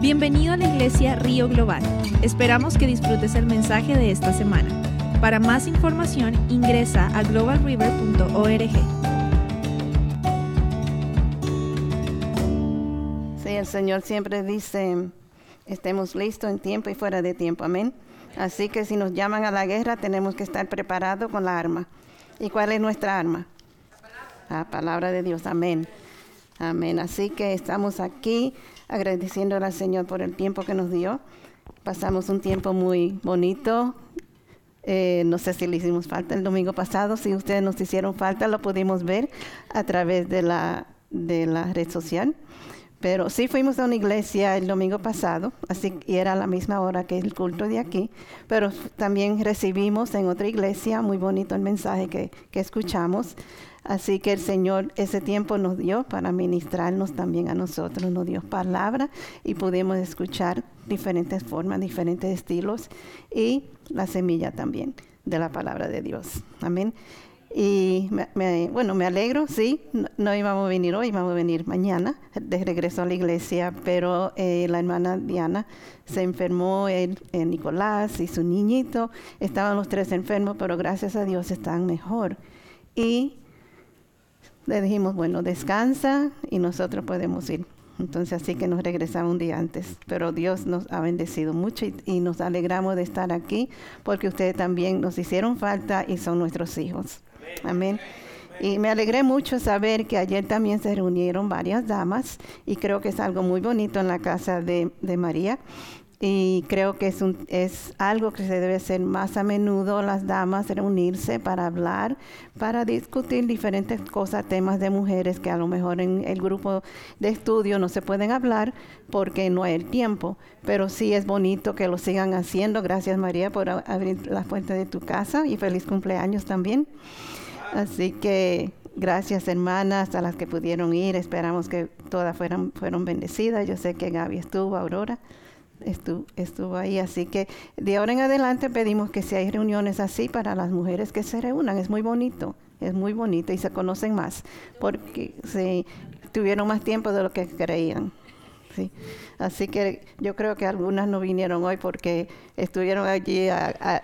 Bienvenido a la iglesia Río Global. Esperamos que disfrutes el mensaje de esta semana. Para más información ingresa a globalriver.org. Sí, el Señor siempre dice, estemos listos en tiempo y fuera de tiempo, amén. Así que si nos llaman a la guerra tenemos que estar preparados con la arma. ¿Y cuál es nuestra arma? La palabra de Dios, amén. Amén. Así que estamos aquí agradeciéndole al Señor por el tiempo que nos dio. Pasamos un tiempo muy bonito. Eh, no sé si le hicimos falta el domingo pasado. Si ustedes nos hicieron falta, lo pudimos ver a través de la, de la red social. Pero sí fuimos a una iglesia el domingo pasado, así y era la misma hora que el culto de aquí, pero también recibimos en otra iglesia muy bonito el mensaje que, que escuchamos. Así que el Señor ese tiempo nos dio para ministrarnos también a nosotros, nos dio palabra y pudimos escuchar diferentes formas, diferentes estilos y la semilla también de la palabra de Dios. Amén. Y bueno, me alegro, sí, no, íbamos a venir hoy, íbamos a venir mañana de regreso a la iglesia, pero eh, la hermana Diana se enfermó, el, Nicolás y su niñito, estaban los tres enfermos, pero gracias a Dios están mejor. Y le dijimos, bueno, descansa y nosotros podemos ir. Entonces así que nos regresamos un día antes. Pero Dios nos ha bendecido mucho y, nos alegramos de estar aquí porque ustedes también nos hicieron falta y son nuestros hijos. Amén. Y me alegré mucho saber que ayer también se reunieron varias damas y creo que es algo muy bonito en la casa de, de María y creo que es, un, es algo que se debe hacer más a menudo, las damas reunirse para hablar, para discutir diferentes cosas, temas de mujeres que a lo mejor en el grupo de estudio no se pueden hablar porque no hay el tiempo, pero sí es bonito que lo sigan haciendo. Gracias María por abrir las puertas de tu casa y feliz cumpleaños también. Así que gracias hermanas a las que pudieron ir, esperamos que todas fueran, fueron bendecidas. Yo sé que Gaby estuvo, Aurora estuvo, estuvo ahí. Así que de ahora en adelante pedimos que si hay reuniones así para las mujeres que se reúnan, es muy bonito, es muy bonito y se conocen más, porque se tuvieron más tiempo de lo que creían. Sí. Así que yo creo que algunas no vinieron hoy porque estuvieron allí.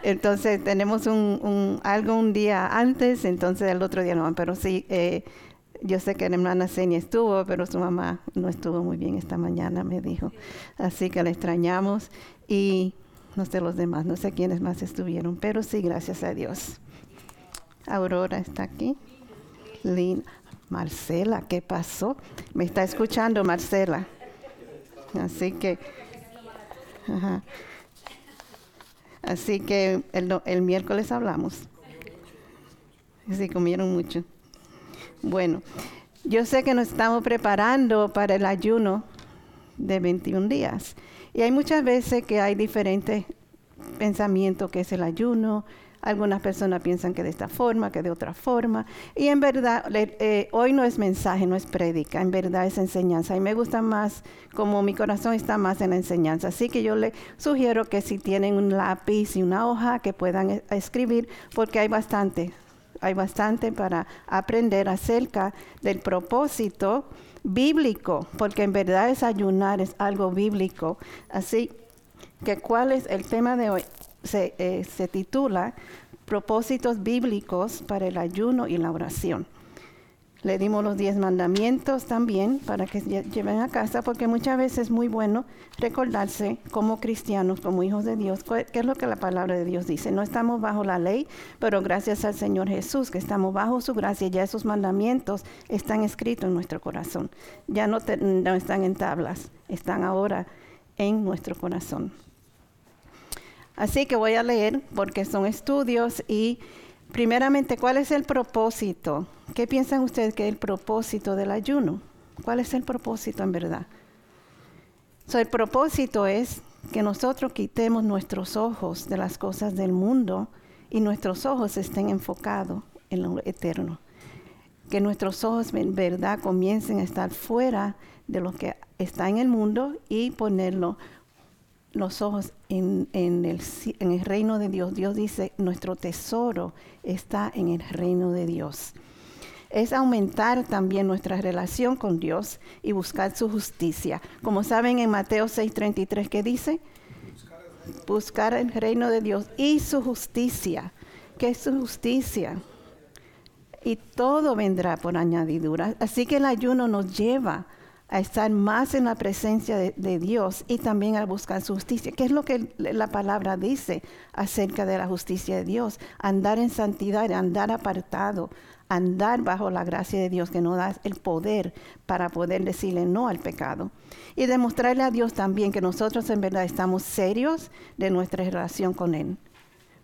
entonces tenemos un, un, algo un día antes, entonces el otro día no. Pero sí, eh, yo sé que la hermana Senia estuvo, pero su mamá no estuvo muy bien esta mañana, me dijo. Así que la extrañamos y no sé los demás, no sé quiénes más estuvieron, pero sí, gracias a Dios. Aurora está aquí. Lina. Marcela, ¿qué pasó? Me está escuchando Marcela. Así que, así que el, el miércoles hablamos. Sí, comieron mucho. Bueno, yo sé que nos estamos preparando para el ayuno de 21 días. Y hay muchas veces que hay diferentes pensamientos que es el ayuno. Algunas personas piensan que de esta forma, que de otra forma. Y en verdad, eh, hoy no es mensaje, no es prédica, en verdad es enseñanza. Y me gusta más, como mi corazón está más en la enseñanza. Así que yo le sugiero que si tienen un lápiz y una hoja, que puedan escribir, porque hay bastante hay bastante para aprender acerca del propósito bíblico, porque en verdad es ayunar, es algo bíblico. Así que, ¿cuál es el tema de hoy? Se, eh, se titula Propósitos bíblicos para el ayuno y la oración. Le dimos los diez mandamientos también para que lleven a casa, porque muchas veces es muy bueno recordarse como cristianos, como hijos de Dios, qué es lo que la palabra de Dios dice. No estamos bajo la ley, pero gracias al Señor Jesús, que estamos bajo su gracia, ya esos mandamientos están escritos en nuestro corazón. Ya no, no están en tablas, están ahora en nuestro corazón. Así que voy a leer porque son estudios y Primeramente, ¿cuál es el propósito? ¿Qué piensan ustedes que es el propósito del ayuno? ¿Cuál es el propósito en verdad? el propósito es que nosotros quitemos nuestros ojos de las cosas del mundo y nuestros ojos estén enfocados en lo eterno. Que nuestros ojos en verdad comiencen a estar fuera de lo que está en el mundo y ponerlo los ojos en, el, reino de Dios. Dios dice, nuestro tesoro está en el reino de Dios. es aumentar también nuestra relación con Dios y buscar su justicia. Como saben en Mateo 6:33, ¿qué dice? Buscar el reino de Dios y su justicia. ¿Qué es su justicia? Y todo vendrá por añadidura. Así que el ayuno nos lleva a estar más en la presencia de, Dios y también a buscar justicia. ¿Qué es lo que la palabra dice acerca de la justicia de Dios? Andar en santidad, andar apartado, andar bajo la gracia de Dios que nos da el poder para poder decirle no al pecado. Y demostrarle a Dios también que nosotros en verdad estamos serios de nuestra relación con Él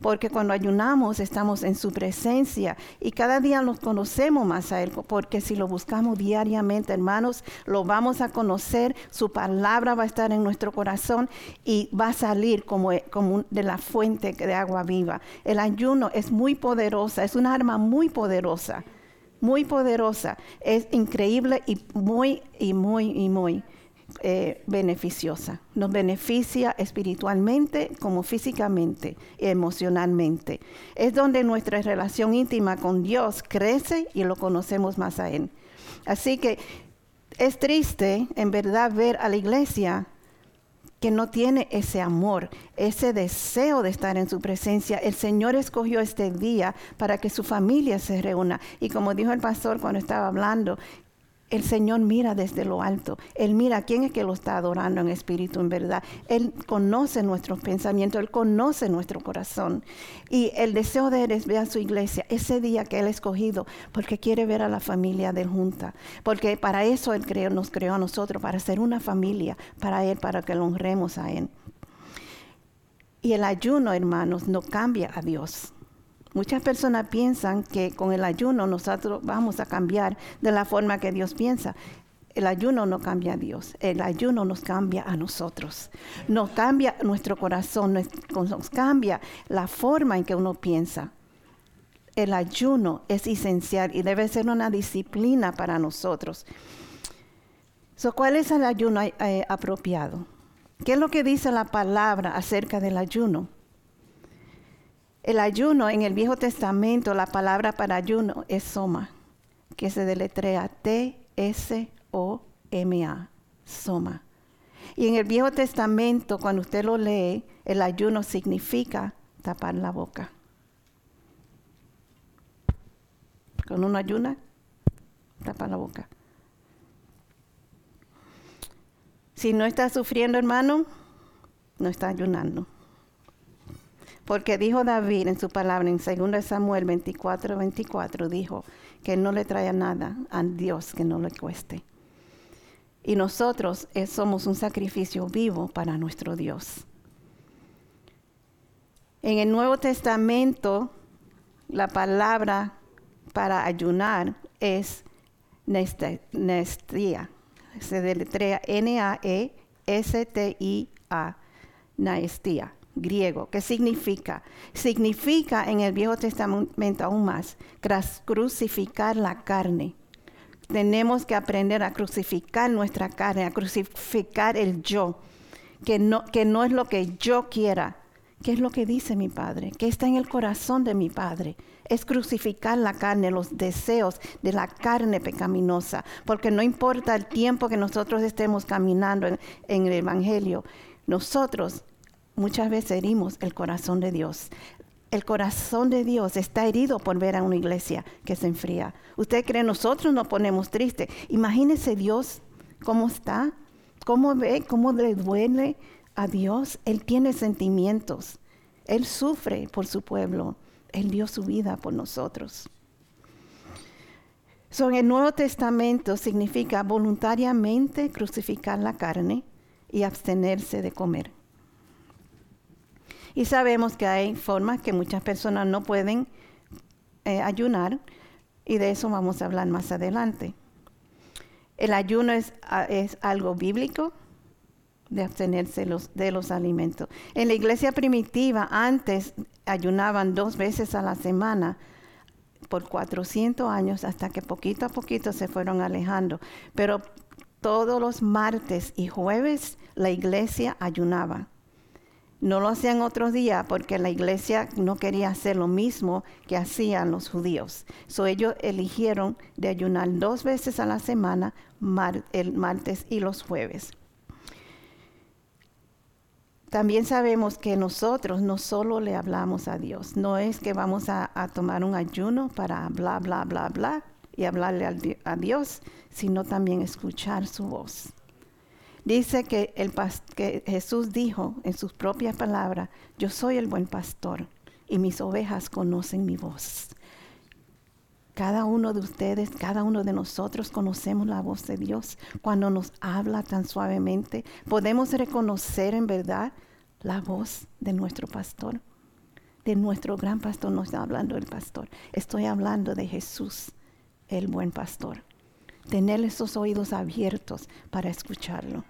porque cuando ayunamos estamos en su presencia y cada día nos conocemos más a Él, porque si lo buscamos diariamente, hermanos, lo vamos a conocer, su palabra va a estar en nuestro corazón y va a salir como, de la fuente de agua viva. El ayuno es muy poderosa, es una arma muy poderosa, muy poderosa, es increíble y muy, y muy, y muy eh, beneficiosa. Nos beneficia espiritualmente como físicamente y emocionalmente. Es donde nuestra relación íntima con Dios crece y lo conocemos más a Él. Así que es triste en verdad ver a la iglesia que no tiene ese amor, ese deseo de estar en su presencia. El Señor escogió este día para que su familia se reúna. Y como dijo el pastor cuando estaba hablando, el Señor mira desde lo alto. Él mira quién es que lo está adorando en espíritu, en verdad. Él conoce nuestros pensamientos, Él conoce nuestro corazón. Y el deseo de Él es ver a su iglesia ese día que Él ha escogido, porque quiere ver a la familia de Junta. Porque para eso Él creó, nos creó a nosotros, para ser una familia, para Él, para que lo honremos a Él. Y el ayuno, hermanos, no cambia a Dios. Muchas personas piensan que con el ayuno nosotros vamos a cambiar de la forma que Dios piensa. El ayuno no cambia a Dios, el ayuno nos cambia a nosotros, nos cambia nuestro corazón, nos cambia la forma en que uno piensa. El ayuno es esencial y debe ser una disciplina para nosotros. ¿Cuál es el ayuno eh, apropiado? ¿Qué es lo que dice la palabra acerca del ayuno? El ayuno en el Viejo Testamento, la palabra para ayuno es soma, que se deletrea T-S-O-M-A, soma. Y en el Viejo Testamento, cuando usted lo lee, el ayuno significa tapar la boca. Con una ayuna, tapa la boca. Si no está sufriendo, hermano, no está ayunando. Porque dijo David en su palabra en 2 Samuel 24, 24, dijo que no le traía nada a Dios que no le cueste. Y nosotros eh, somos un sacrificio vivo para nuestro Dios. En el Nuevo Testamento, la palabra para ayunar es nestía. Se deletrea N-A-E-S-T-I-A, naestía griego. ¿Qué significa? Significa en el Viejo Testamento aún más, crucificar la carne. Tenemos que aprender a crucificar nuestra carne, a crucificar el yo, que no, que no es lo que yo quiera, ¿Qué es lo que dice mi Padre? ¿Qué está en el corazón de mi Padre? Es crucificar la carne, los deseos de la carne pecaminosa, porque no importa el tiempo que nosotros estemos caminando en, en el Evangelio, nosotros muchas veces herimos el corazón de Dios. El corazón de Dios está herido por ver a una iglesia que se enfría. ¿Usted cree nosotros nos ponemos tristes? Imagínese Dios cómo está, cómo ve, cómo le duele a Dios. Él tiene sentimientos. Él sufre por su pueblo. Él dio su vida por nosotros. So, en el Nuevo Testamento significa voluntariamente crucificar la carne y abstenerse de comer. Y sabemos que hay formas que muchas personas no pueden eh, ayunar y de eso vamos a hablar más adelante. El ayuno es, es algo bíblico de abstenerse los, de los alimentos. En la iglesia primitiva antes ayunaban dos veces a la semana por 400 años hasta que poquito a poquito se fueron alejando. Pero todos los martes y jueves la iglesia ayunaba No lo hacían otros días porque la iglesia no quería hacer lo mismo que hacían los judíos. So ellos eligieron de ayunar dos veces a la semana, el martes y los jueves. También sabemos que nosotros no solo le hablamos a Dios, no es que vamos a, tomar un ayuno para bla, bla, bla, bla y hablarle a Dios, sino también escuchar su voz. Dice que, el, que Jesús dijo en sus propias palabras, yo soy el buen pastor y mis ovejas conocen mi voz. Cada uno de ustedes, cada uno de nosotros conocemos la voz de Dios cuando nos habla tan suavemente. Podemos reconocer en verdad la voz de nuestro pastor, de nuestro gran pastor. No estoy hablando del pastor, estoy hablando de Jesús, el buen pastor. Tener esos oídos abiertos para escucharlo.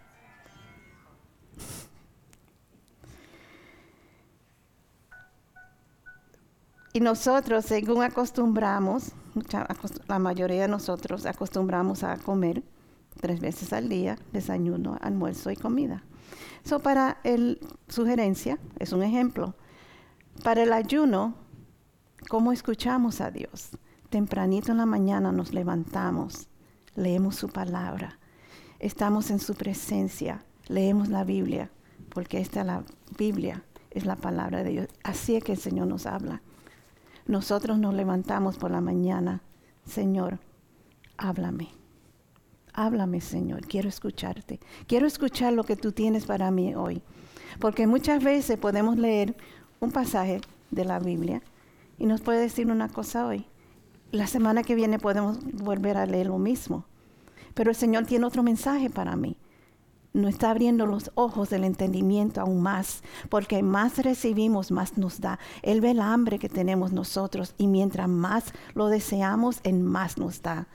Y nosotros, según acostumbramos, la mayoría de nosotros acostumbramos a comer tres veces al día, desayuno, almuerzo y comida. Eso para el sugerencia, es un ejemplo. Para el ayuno, ¿cómo escuchamos a Dios? Tempranito en la mañana nos levantamos, leemos su palabra, estamos en su presencia, leemos la Biblia, porque esta la Biblia es la palabra de Dios. Así es que el Señor nos habla. Nosotros nos levantamos por la mañana, Señor, háblame. Háblame, Señor, quiero escucharte. Quiero escuchar lo que tú tienes para mí hoy. Porque muchas veces podemos leer un pasaje de la Biblia y nos puede decir una cosa hoy. La semana que viene podemos volver a leer lo mismo. Pero el Señor tiene otro mensaje para mí nos está abriendo los ojos del entendimiento aún más, porque más recibimos, más nos da. Él ve el hambre que tenemos nosotros y mientras más lo deseamos, en más nos da.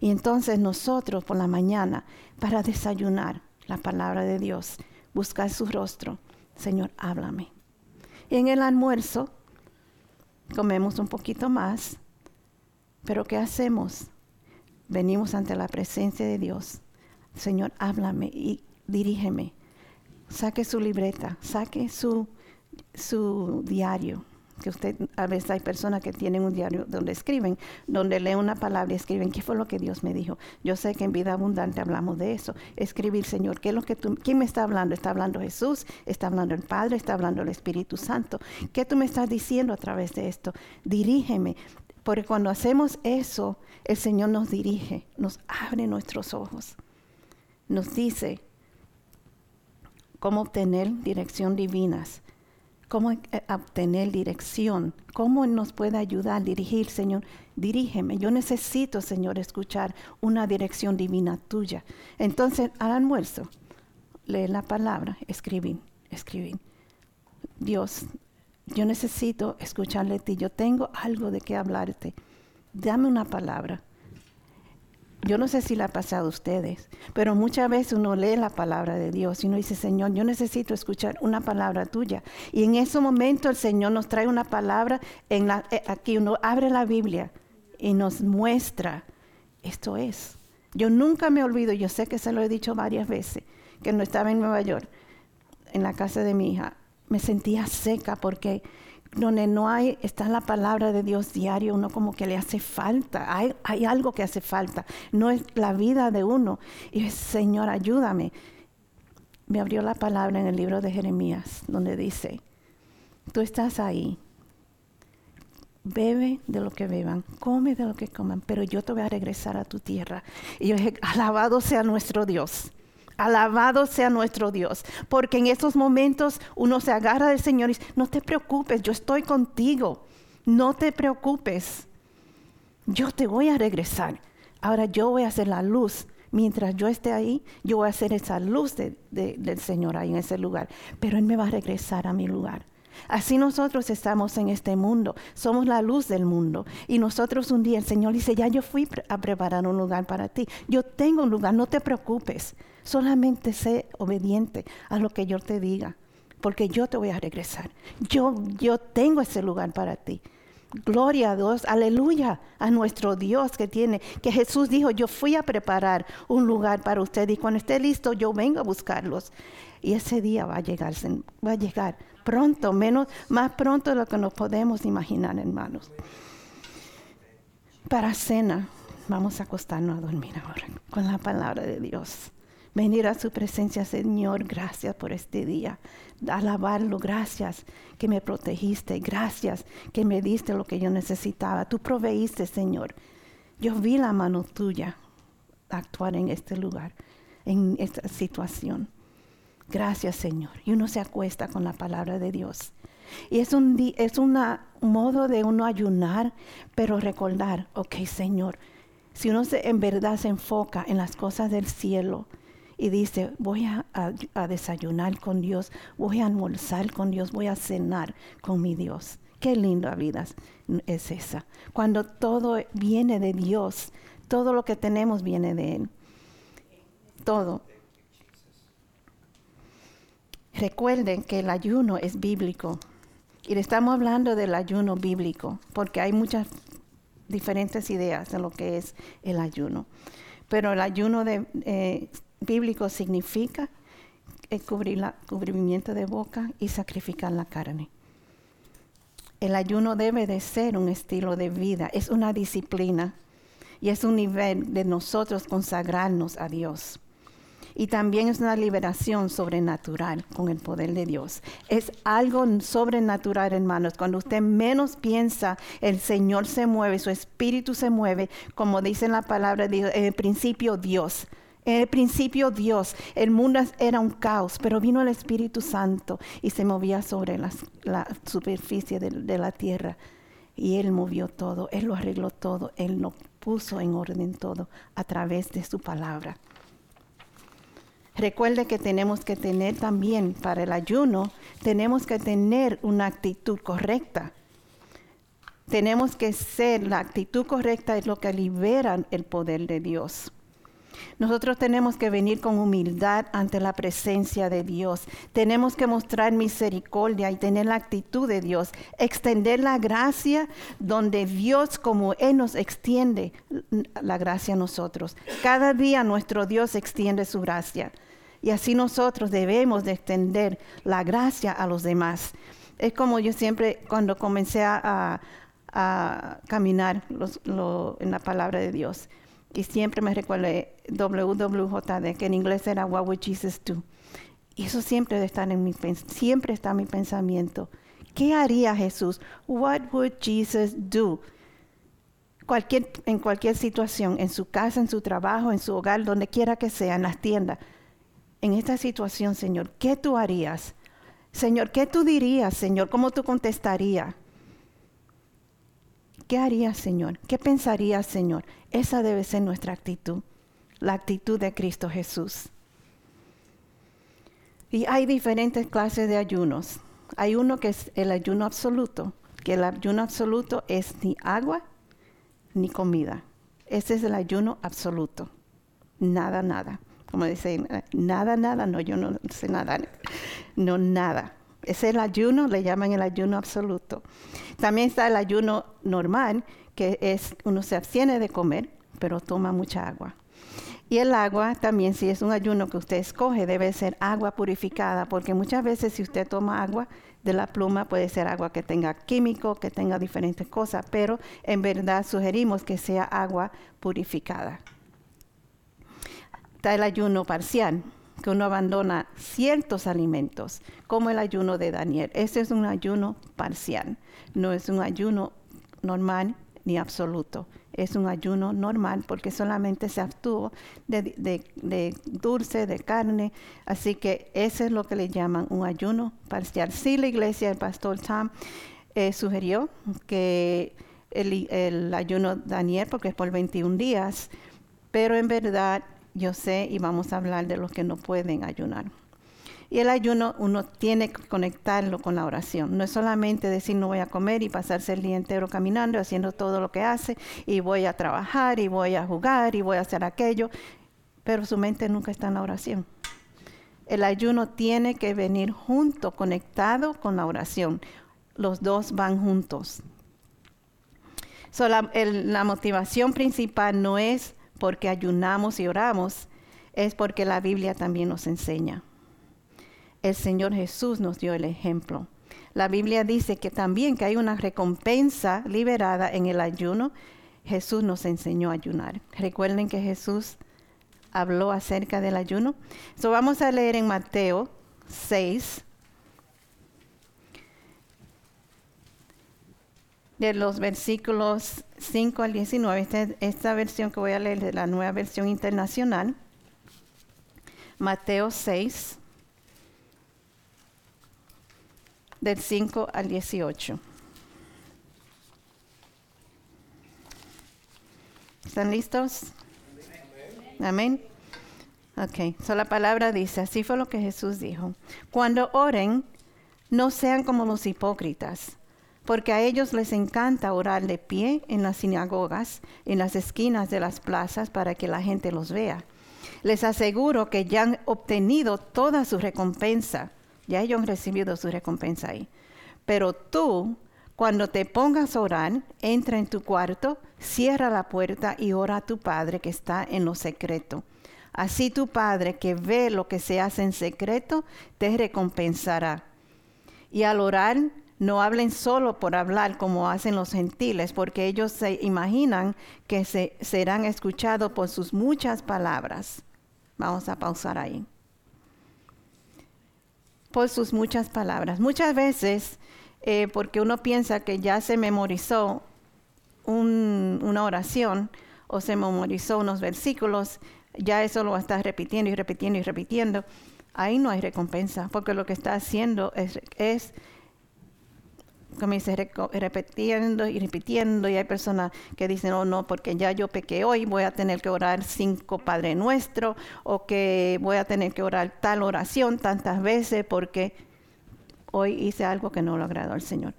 Y entonces nosotros por la mañana, para desayunar la palabra de Dios, buscar su rostro, Señor, háblame. Y en el almuerzo comemos un poquito más, pero ¿qué hacemos? Venimos ante la presencia de Dios. Señor, háblame y dirígeme. Saque su libreta, saque su, su diario. Que usted, a veces hay personas que tienen un diario donde escriben, donde leen una palabra y escriben, ¿qué fue lo que Dios me dijo? Yo sé que en vida abundante hablamos de eso. Escribir, Señor, ¿qué es lo que tú, ¿quién me está hablando? ¿Está hablando Jesús? ¿Está hablando el Padre? ¿Está hablando el Espíritu Santo? ¿Qué tú me estás diciendo a través de esto? Dirígeme. Porque cuando hacemos eso, el Señor nos dirige, nos abre nuestros ojos. Nos dice, cómo obtener dirección divinas, cómo eh, obtener dirección, cómo nos puede ayudar, dirigir, Señor, dirígeme. Yo necesito, Señor, escuchar una dirección divina tuya. Entonces, al almuerzo, lee la palabra, escribir, escribir. Dios, yo necesito escucharle a ti, yo tengo algo de qué hablarte. Dame una palabra. Yo no sé si le ha pasado a ustedes, pero muchas veces uno lee la palabra de Dios y uno dice, Señor, yo necesito escuchar una palabra tuya. Y en ese momento el Señor nos trae una palabra, en la, eh, aquí uno abre la Biblia y nos muestra, esto es. Yo nunca me olvido, yo sé que se lo he dicho varias veces, que no estaba en Nueva York, en la casa de mi hija, me sentía seca porque donde no hay, está la palabra de Dios diario, uno como que le hace falta, hay, hay algo que hace falta, no es la vida de uno. Y es, Señor, ayúdame. Me abrió la palabra en el libro de Jeremías, donde dice, tú estás ahí, bebe de lo que beban, come de lo que coman, pero yo te voy a regresar a tu tierra. Y yo dije, alabado sea nuestro Dios. Alabado sea nuestro Dios, porque en estos momentos uno se agarra del Señor y dice, no te preocupes, yo estoy contigo, no te preocupes, yo te voy a regresar. Ahora yo voy a hacer la luz. Mientras yo esté ahí, yo voy a hacer esa luz del Señor ahí en ese lugar, pero Él me va a regresar a mi lugar. Así nosotros estamos en este mundo, somos la luz del mundo. Y nosotros un día el Señor dice, ya yo fui a preparar un lugar para ti, yo tengo un lugar, no te preocupes, solamente sé obediente a lo que yo te diga, porque yo te voy a regresar. Yo, yo tengo ese lugar para ti. Gloria a Dios, aleluya a nuestro Dios que tiene, que Jesús dijo, yo fui a preparar un lugar para usted y cuando esté listo yo vengo a buscarlos. Y ese día va a llegar, va a llegar pronto, menos, más pronto de lo que nos podemos imaginar, hermanos. Para cena, vamos a acostarnos a dormir ahora con la palabra de Dios. Venir a su presencia, Señor, gracias por este día. Alabarlo, gracias que me protegiste, gracias que me diste lo que yo necesitaba. Tú proveíste, Señor. Yo vi la mano tuya actuar en este lugar, en esta situación. Gracias, Señor. Y uno se acuesta con la palabra de Dios. Y es un es una modo de uno ayunar, pero recordar, ok, Señor, si uno se, en verdad se enfoca en las cosas del cielo y dice, voy a, desayunar con Dios, voy a almorzar con Dios, voy a cenar con mi Dios. Qué linda vida es esa. Cuando todo viene de Dios, todo lo que tenemos viene de Él. Todo. Recuerden que el ayuno es bíblico. Y le estamos hablando del ayuno bíblico, porque hay muchas diferentes ideas de lo que es el ayuno. Pero el ayuno de, eh, bíblico significa el cubrimiento de boca y sacrificar la carne. El ayuno debe de ser un estilo de vida, es una disciplina y es un nivel de nosotros consagrarnos a Dios y también es una liberación sobrenatural con el poder de Dios. Es algo sobrenatural, hermanos. Cuando usted menos piensa, el Señor se mueve, su espíritu se mueve, como dice en la palabra de Dios, en el principio Dios. En el principio Dios, el mundo era un caos, pero vino el Espíritu Santo y se movía sobre la superficie de, de la tierra. Y Él movió todo, Él lo arregló todo, Él lo puso en orden todo a través de su palabra. Recuerde que tenemos que tener también para el ayuno, tenemos que tener una actitud correcta. Tenemos que ser, la actitud correcta es lo que libera el poder de Dios. Nosotros tenemos que venir con humildad ante la presencia de Dios. Tenemos que mostrar misericordia y tener la actitud de Dios. Extender la gracia donde Dios, como Él nos extiende la gracia a nosotros. Cada día nuestro Dios extiende su gracia. Y así nosotros debemos de extender la gracia a los demás. Es como yo siempre, cuando comencé a, caminar en la palabra de Dios, y siempre me recuerdo WWJD, que en inglés era What would Jesus do? Y eso siempre está en mi, siempre está en mi pensamiento. ¿Qué haría Jesús? What would Jesus do? Cualquier, en cualquier situación, en su casa, en su trabajo, en su hogar, donde quiera que sea, en las tiendas en esta situación, Señor, ¿qué tú harías? Señor, ¿qué tú dirías, Señor? ¿Cómo tú contestarías? ¿Qué harías, Señor? ¿Qué pensarías, Señor? Esa debe ser nuestra actitud, la actitud de Cristo Jesús. Y hay diferentes clases de ayunos. Hay uno que es el ayuno absoluto, que el ayuno absoluto es ni agua ni comida. Ese es el ayuno absoluto. Nada, nada como dicen, nada, nada, no, yo no sé nada, no, nada. Es el ayuno, le llaman el ayuno absoluto. También está el ayuno normal, que es uno se abstiene de comer, pero toma mucha agua. Y el agua también, si es un ayuno que usted escoge, debe ser agua purificada, porque muchas veces si usted toma agua de la pluma, puede ser agua que tenga químico, que tenga diferentes cosas, pero en verdad sugerimos que sea agua purificada está el ayuno parcial, que uno abandona ciertos alimentos, como el ayuno de Daniel. Ese es un ayuno parcial, no es un ayuno normal ni absoluto. Es un ayuno normal porque solamente se abstuvo de, dulce, de carne. Así que ese es lo que le llaman un ayuno parcial. Sí, la iglesia, el pastor Tom eh, sugirió que el, el ayuno Daniel, porque es por 21 días, pero en verdad yo sé y vamos a hablar de los que no pueden ayunar. Y el ayuno uno tiene que conectarlo con la oración. No es solamente decir no voy a comer y pasarse el día entero caminando, haciendo todo lo que hace, y voy a trabajar, y voy a jugar, y voy a hacer aquello, pero su mente nunca está en la oración. El ayuno tiene que venir junto, conectado con la oración. Los dos van juntos. la motivación principal no es porque ayunamos y oramos, es porque la Biblia también nos enseña. El Señor Jesús nos dio el ejemplo. La Biblia dice que también que hay una recompensa liberada en el ayuno. Jesús nos enseñó a ayunar. Recuerden que Jesús habló acerca del ayuno. So vamos a leer en Mateo 6, de los versículos 5 al 19. Esta, esta versión que voy a leer de la nueva versión internacional. Mateo 6, del 5 al 18. ¿Están listos? Amén. Ok, so la palabra dice, así fue lo que Jesús dijo. Cuando oren, no sean como los hipócritas, porque a ellos les encanta orar de pie en las sinagogas, en las esquinas de las plazas, para que la gente los vea. Les aseguro que ya han obtenido toda su recompensa. Ya ellos han recibido su recompensa ahí. Pero tú, cuando te pongas a orar, entra en tu cuarto, cierra la puerta y ora a tu Padre que está en lo secreto. Así tu Padre que ve lo que se hace en secreto, te recompensará. Y al orar, no hablen solo por hablar como hacen los gentiles, porque ellos se imaginan que se, serán escuchados por sus muchas palabras. Vamos a pausar ahí. Por sus muchas palabras. Muchas veces, eh, porque uno piensa que ya se memorizó una oración o se memorizó unos versículos, ya eso lo estar repitiendo y repitiendo y repitiendo. Ahí no hay recompensa, porque lo que está haciendo es, es comienza repitiendo y repitiendo y hay personas que dicen, oh no, porque ya yo pequé hoy, voy a tener que orar cinco Padre Nuestro o que voy a tener que orar tal oración tantas veces porque hoy hice algo que no lo agradó al Señor.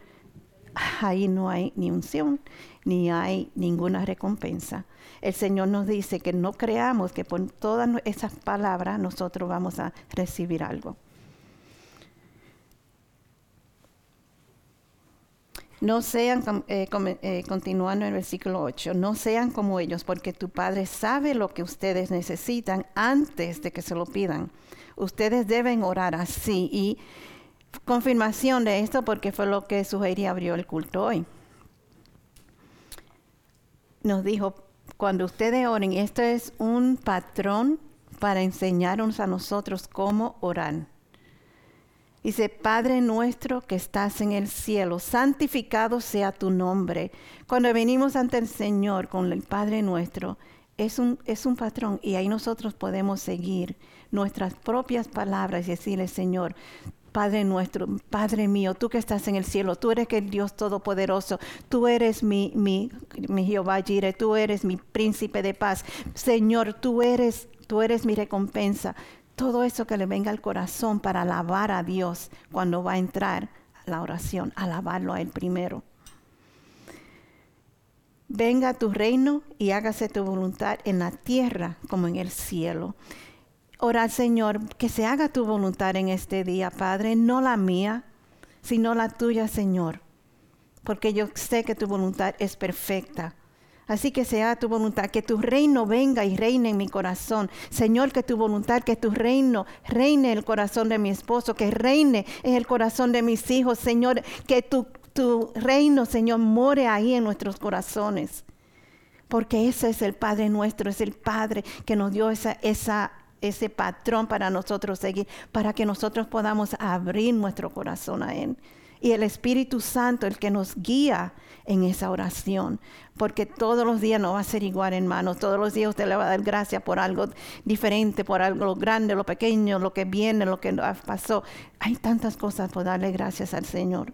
Ahí no hay ni unción, ni hay ninguna recompensa. El Señor nos dice que no creamos que por todas esas palabras nosotros vamos a recibir algo. No sean, eh, eh, continuando en el versículo 8, no sean como ellos, porque tu Padre sabe lo que ustedes necesitan antes de que se lo pidan. Ustedes deben orar así. Y confirmación de esto, porque fue lo que sugería abrió el culto hoy. Nos dijo, cuando ustedes oren, esto es un patrón para enseñarnos a nosotros cómo orar. Dice, Padre nuestro que estás en el cielo, santificado sea tu nombre. Cuando venimos ante el Señor con el Padre nuestro, es un, es un patrón y ahí nosotros podemos seguir nuestras propias palabras y decirle, Señor, Padre nuestro, Padre mío, tú que estás en el cielo, tú eres el Dios Todopoderoso, tú eres mi, mi, mi Jehová Jireh, tú eres mi príncipe de paz. Señor, tú eres, tú eres mi recompensa todo eso que le venga al corazón para alabar a Dios cuando va a entrar la oración, alabarlo a Él primero. Venga a tu reino y hágase tu voluntad en la tierra como en el cielo. Ora, Señor, que se haga tu voluntad en este día, Padre, no la mía, sino la tuya, Señor, porque yo sé que tu voluntad es perfecta. Así que sea tu voluntad, que tu reino venga y reine en mi corazón. Señor, que tu voluntad, que tu reino reine en el corazón de mi esposo, que reine en el corazón de mis hijos. Señor, que tu, tu reino, Señor, more ahí en nuestros corazones. Porque ese es el Padre nuestro, es el Padre que nos dio esa, esa, ese patrón para nosotros seguir, para que nosotros podamos abrir nuestro corazón a Él y el Espíritu Santo el que nos guía en esa oración, porque todos los días no va a ser igual, hermano. Todos los días usted le va a dar gracias por algo diferente, por algo grande, lo pequeño, lo que viene, lo que pasó. Hay tantas cosas por darle gracias al Señor.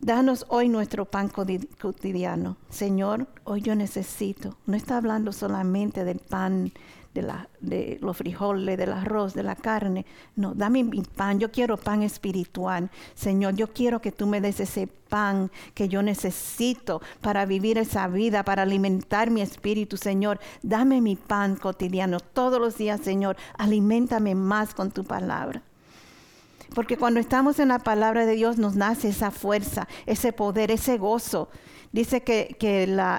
Danos hoy nuestro pan cotidiano. Señor, hoy yo necesito. No está hablando solamente del pan de, la, de los frijoles, del arroz, de la carne. No, dame mi pan. Yo quiero pan espiritual. Señor, yo quiero que tú me des ese pan que yo necesito para vivir esa vida, para alimentar mi espíritu. Señor, dame mi pan cotidiano todos los días, Señor. Aliméntame más con tu palabra. Porque cuando estamos en la palabra de Dios nos nace esa fuerza, ese poder, ese gozo. Dice que,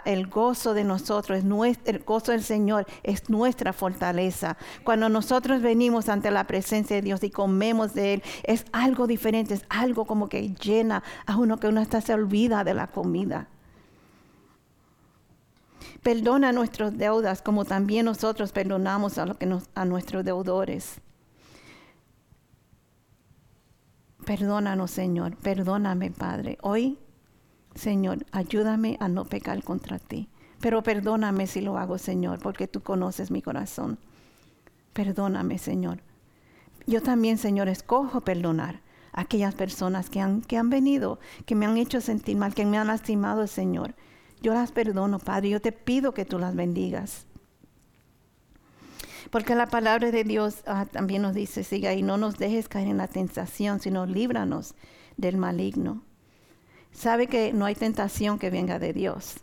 el gozo de nosotros, el gozo del Señor es nuestra fortaleza. Cuando nosotros venimos ante la presencia de Dios y comemos de Él, es algo diferente, es algo como que llena a uno que uno hasta se olvida de la comida. Perdona nuestras deudas como también nosotros perdonamos a nuestros deudores. Perdónanos, Señor. Perdóname, Padre. Hoy Señor, ayúdame a no pecar contra ti. Pero perdóname si lo hago, Señor, porque tú conoces mi corazón. Perdóname, Señor. Yo también, Señor, escojo perdonar a aquellas personas que han, que han venido, que me han hecho sentir mal, que me han lastimado, Señor. Yo las perdono, Padre. Yo te pido que tú las bendigas. Porque la palabra de Dios ah, también nos dice, siga y no nos dejes caer en la tentación, sino líbranos del maligno sabe que no hay tentación que venga de Dios.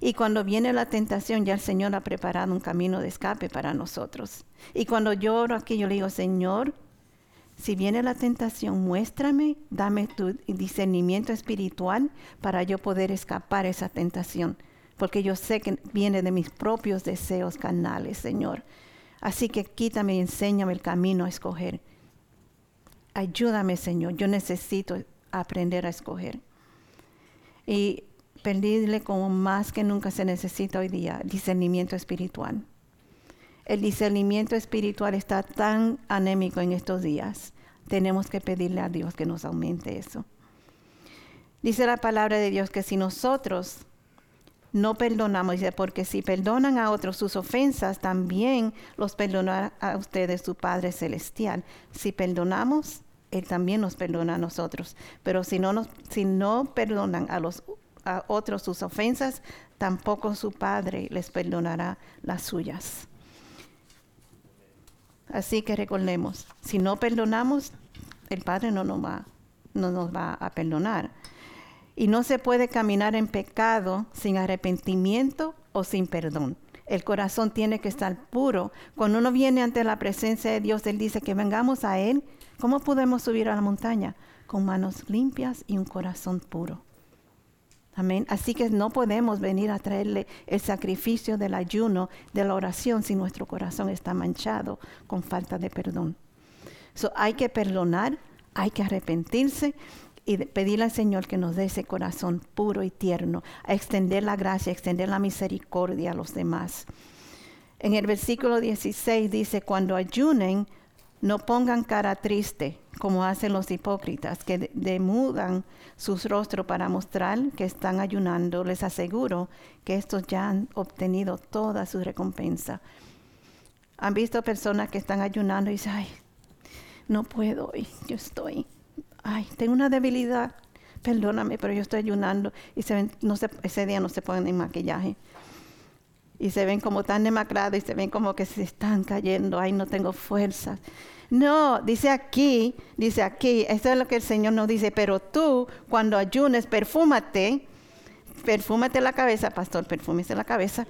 Y cuando viene la tentación, ya el Señor ha preparado un camino de escape para nosotros. Y cuando yo oro aquí, yo le digo, Señor, si viene la tentación, muéstrame, dame tu discernimiento espiritual para yo poder escapar esa tentación. Porque yo sé que viene de mis propios deseos canales, Señor. Así que quítame y enséñame el camino a escoger. Ayúdame, Señor. Yo necesito aprender a escoger y pedirle como más que nunca se necesita hoy día, discernimiento espiritual. El discernimiento espiritual está tan anémico en estos días. Tenemos que pedirle a Dios que nos aumente eso. Dice la palabra de Dios que si nosotros no perdonamos, dice, porque si perdonan a otros sus ofensas, también los perdonará a ustedes su Padre Celestial. Si perdonamos, él también nos perdona a nosotros. Pero si no, nos, si no perdonan a los a otros sus ofensas, tampoco su Padre les perdonará las suyas. Así que recordemos, si no perdonamos, el Padre no nos va, no nos va a perdonar. Y no se puede caminar en pecado sin arrepentimiento o sin perdón. El corazón tiene que estar puro. Cuando uno viene ante la presencia de Dios, Él dice que vengamos a Él ¿Cómo podemos subir a la montaña? Con manos limpias y un corazón puro. Amén. Así que no podemos venir a traerle el sacrificio del ayuno, de la oración, si nuestro corazón está manchado con falta de perdón. So, hay que perdonar, hay que arrepentirse y pedirle al Señor que nos dé ese corazón puro y tierno, a extender la gracia, a extender la misericordia a los demás. En el versículo 16 dice, cuando ayunen, no pongan cara triste como hacen los hipócritas, que demudan sus rostros para mostrar que están ayunando. Les aseguro que estos ya han obtenido toda su recompensa. Han visto personas que están ayunando y dicen, ay, no puedo hoy, yo estoy, ay, tengo una debilidad, perdóname, pero yo estoy ayunando y se ven, no se, ese día no se ponen en maquillaje. Y se ven como tan demacrados y se ven como que se están cayendo, ay, no tengo fuerzas. No, dice aquí, dice aquí, esto es lo que el Señor nos dice, pero tú cuando ayunes, perfúmate, perfúmate la cabeza, pastor, perfúmese la cabeza.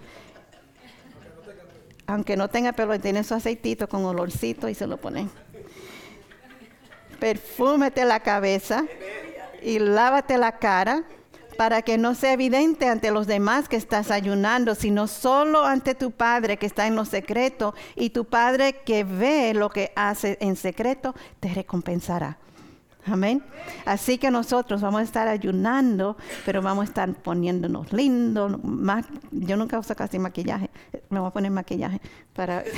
Aunque no tenga pelo, tiene su aceitito con olorcito y se lo pone. Perfúmate la cabeza y lávate la cara para que no sea evidente ante los demás que estás ayunando, sino solo ante tu Padre que está en lo secreto y tu Padre que ve lo que hace en secreto te recompensará. Amén. Así que nosotros vamos a estar ayunando, pero vamos a estar poniéndonos lindos. yo nunca uso casi maquillaje. Me voy a poner maquillaje para...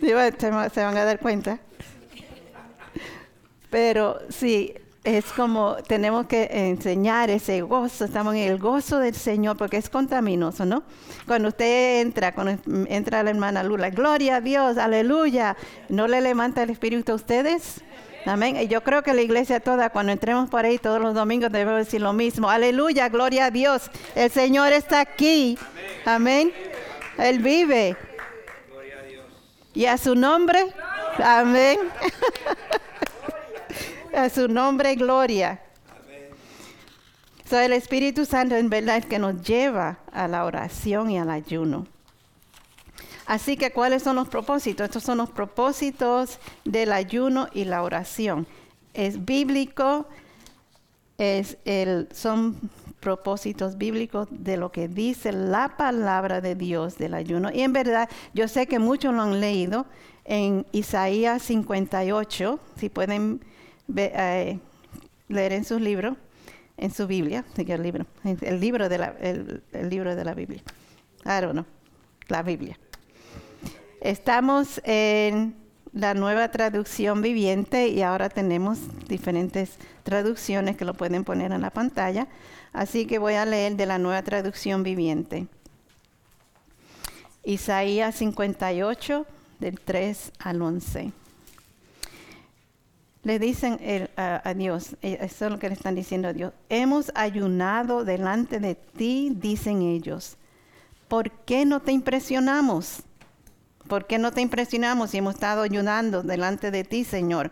se van a dar cuenta. Pero sí, es como tenemos que enseñar ese gozo, estamos en el gozo del Señor porque es contaminoso, ¿no? Cuando usted entra, cuando entra la hermana Lula, gloria a Dios, aleluya, ¿no le levanta el espíritu a ustedes? Amén. Y yo creo que la iglesia toda, cuando entremos por ahí todos los domingos, debemos decir lo mismo. Aleluya, gloria a Dios. El Señor está aquí. Amén. Él vive. Y a su nombre. Amén. A su nombre, gloria. el Espíritu Santo en verdad es que nos lleva a la oración y al ayuno. Así que, ¿cuáles son los propósitos? Estos son los propósitos del ayuno y la oración. Es bíblico, es el, son propósitos bíblicos de lo que dice la palabra de Dios del ayuno. Y en verdad, yo sé que muchos lo han leído en Isaías 58, si pueden eh, leer en sus libros, en su Biblia, el libro, el libro de la, el, libro de la Biblia. I don't know, la Biblia. Estamos en la nueva traducción viviente y ahora tenemos diferentes traducciones que lo pueden poner en la pantalla. Así que voy a leer de la nueva traducción viviente. Isaías 58, del 3 al 11. Le dicen a, Dios, eh, eso es lo que le están diciendo a Dios, hemos ayunado delante de ti, dicen ellos. ¿Por qué no te impresionamos? ¿Por qué no te impresionamos si hemos estado ayunando delante de ti, Señor?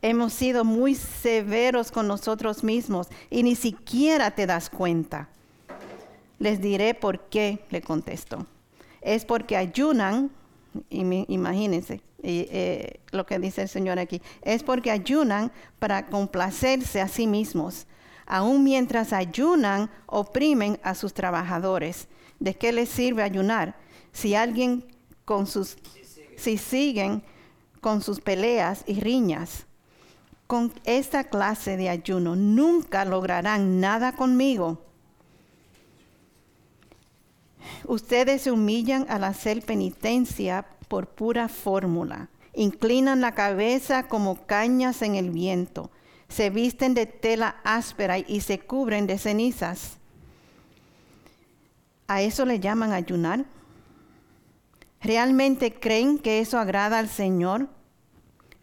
Hemos sido muy severos con nosotros mismos y ni siquiera te das cuenta. Les diré por qué, le contestó. Es porque ayunan, imagínense eh, lo que dice el Señor aquí, es porque ayunan para complacerse a sí mismos. Aún mientras ayunan, oprimen a sus trabajadores. ¿De qué les sirve ayunar? Si alguien con sus, si siguen con sus peleas y riñas, con esta clase de ayuno nunca lograrán nada conmigo. Ustedes se humillan al hacer penitencia por pura fórmula. Inclinan la cabeza como cañas en el viento. Se visten de tela áspera y se cubren de cenizas. ¿A eso le llaman ayunar? ¿Realmente creen que eso agrada al Señor?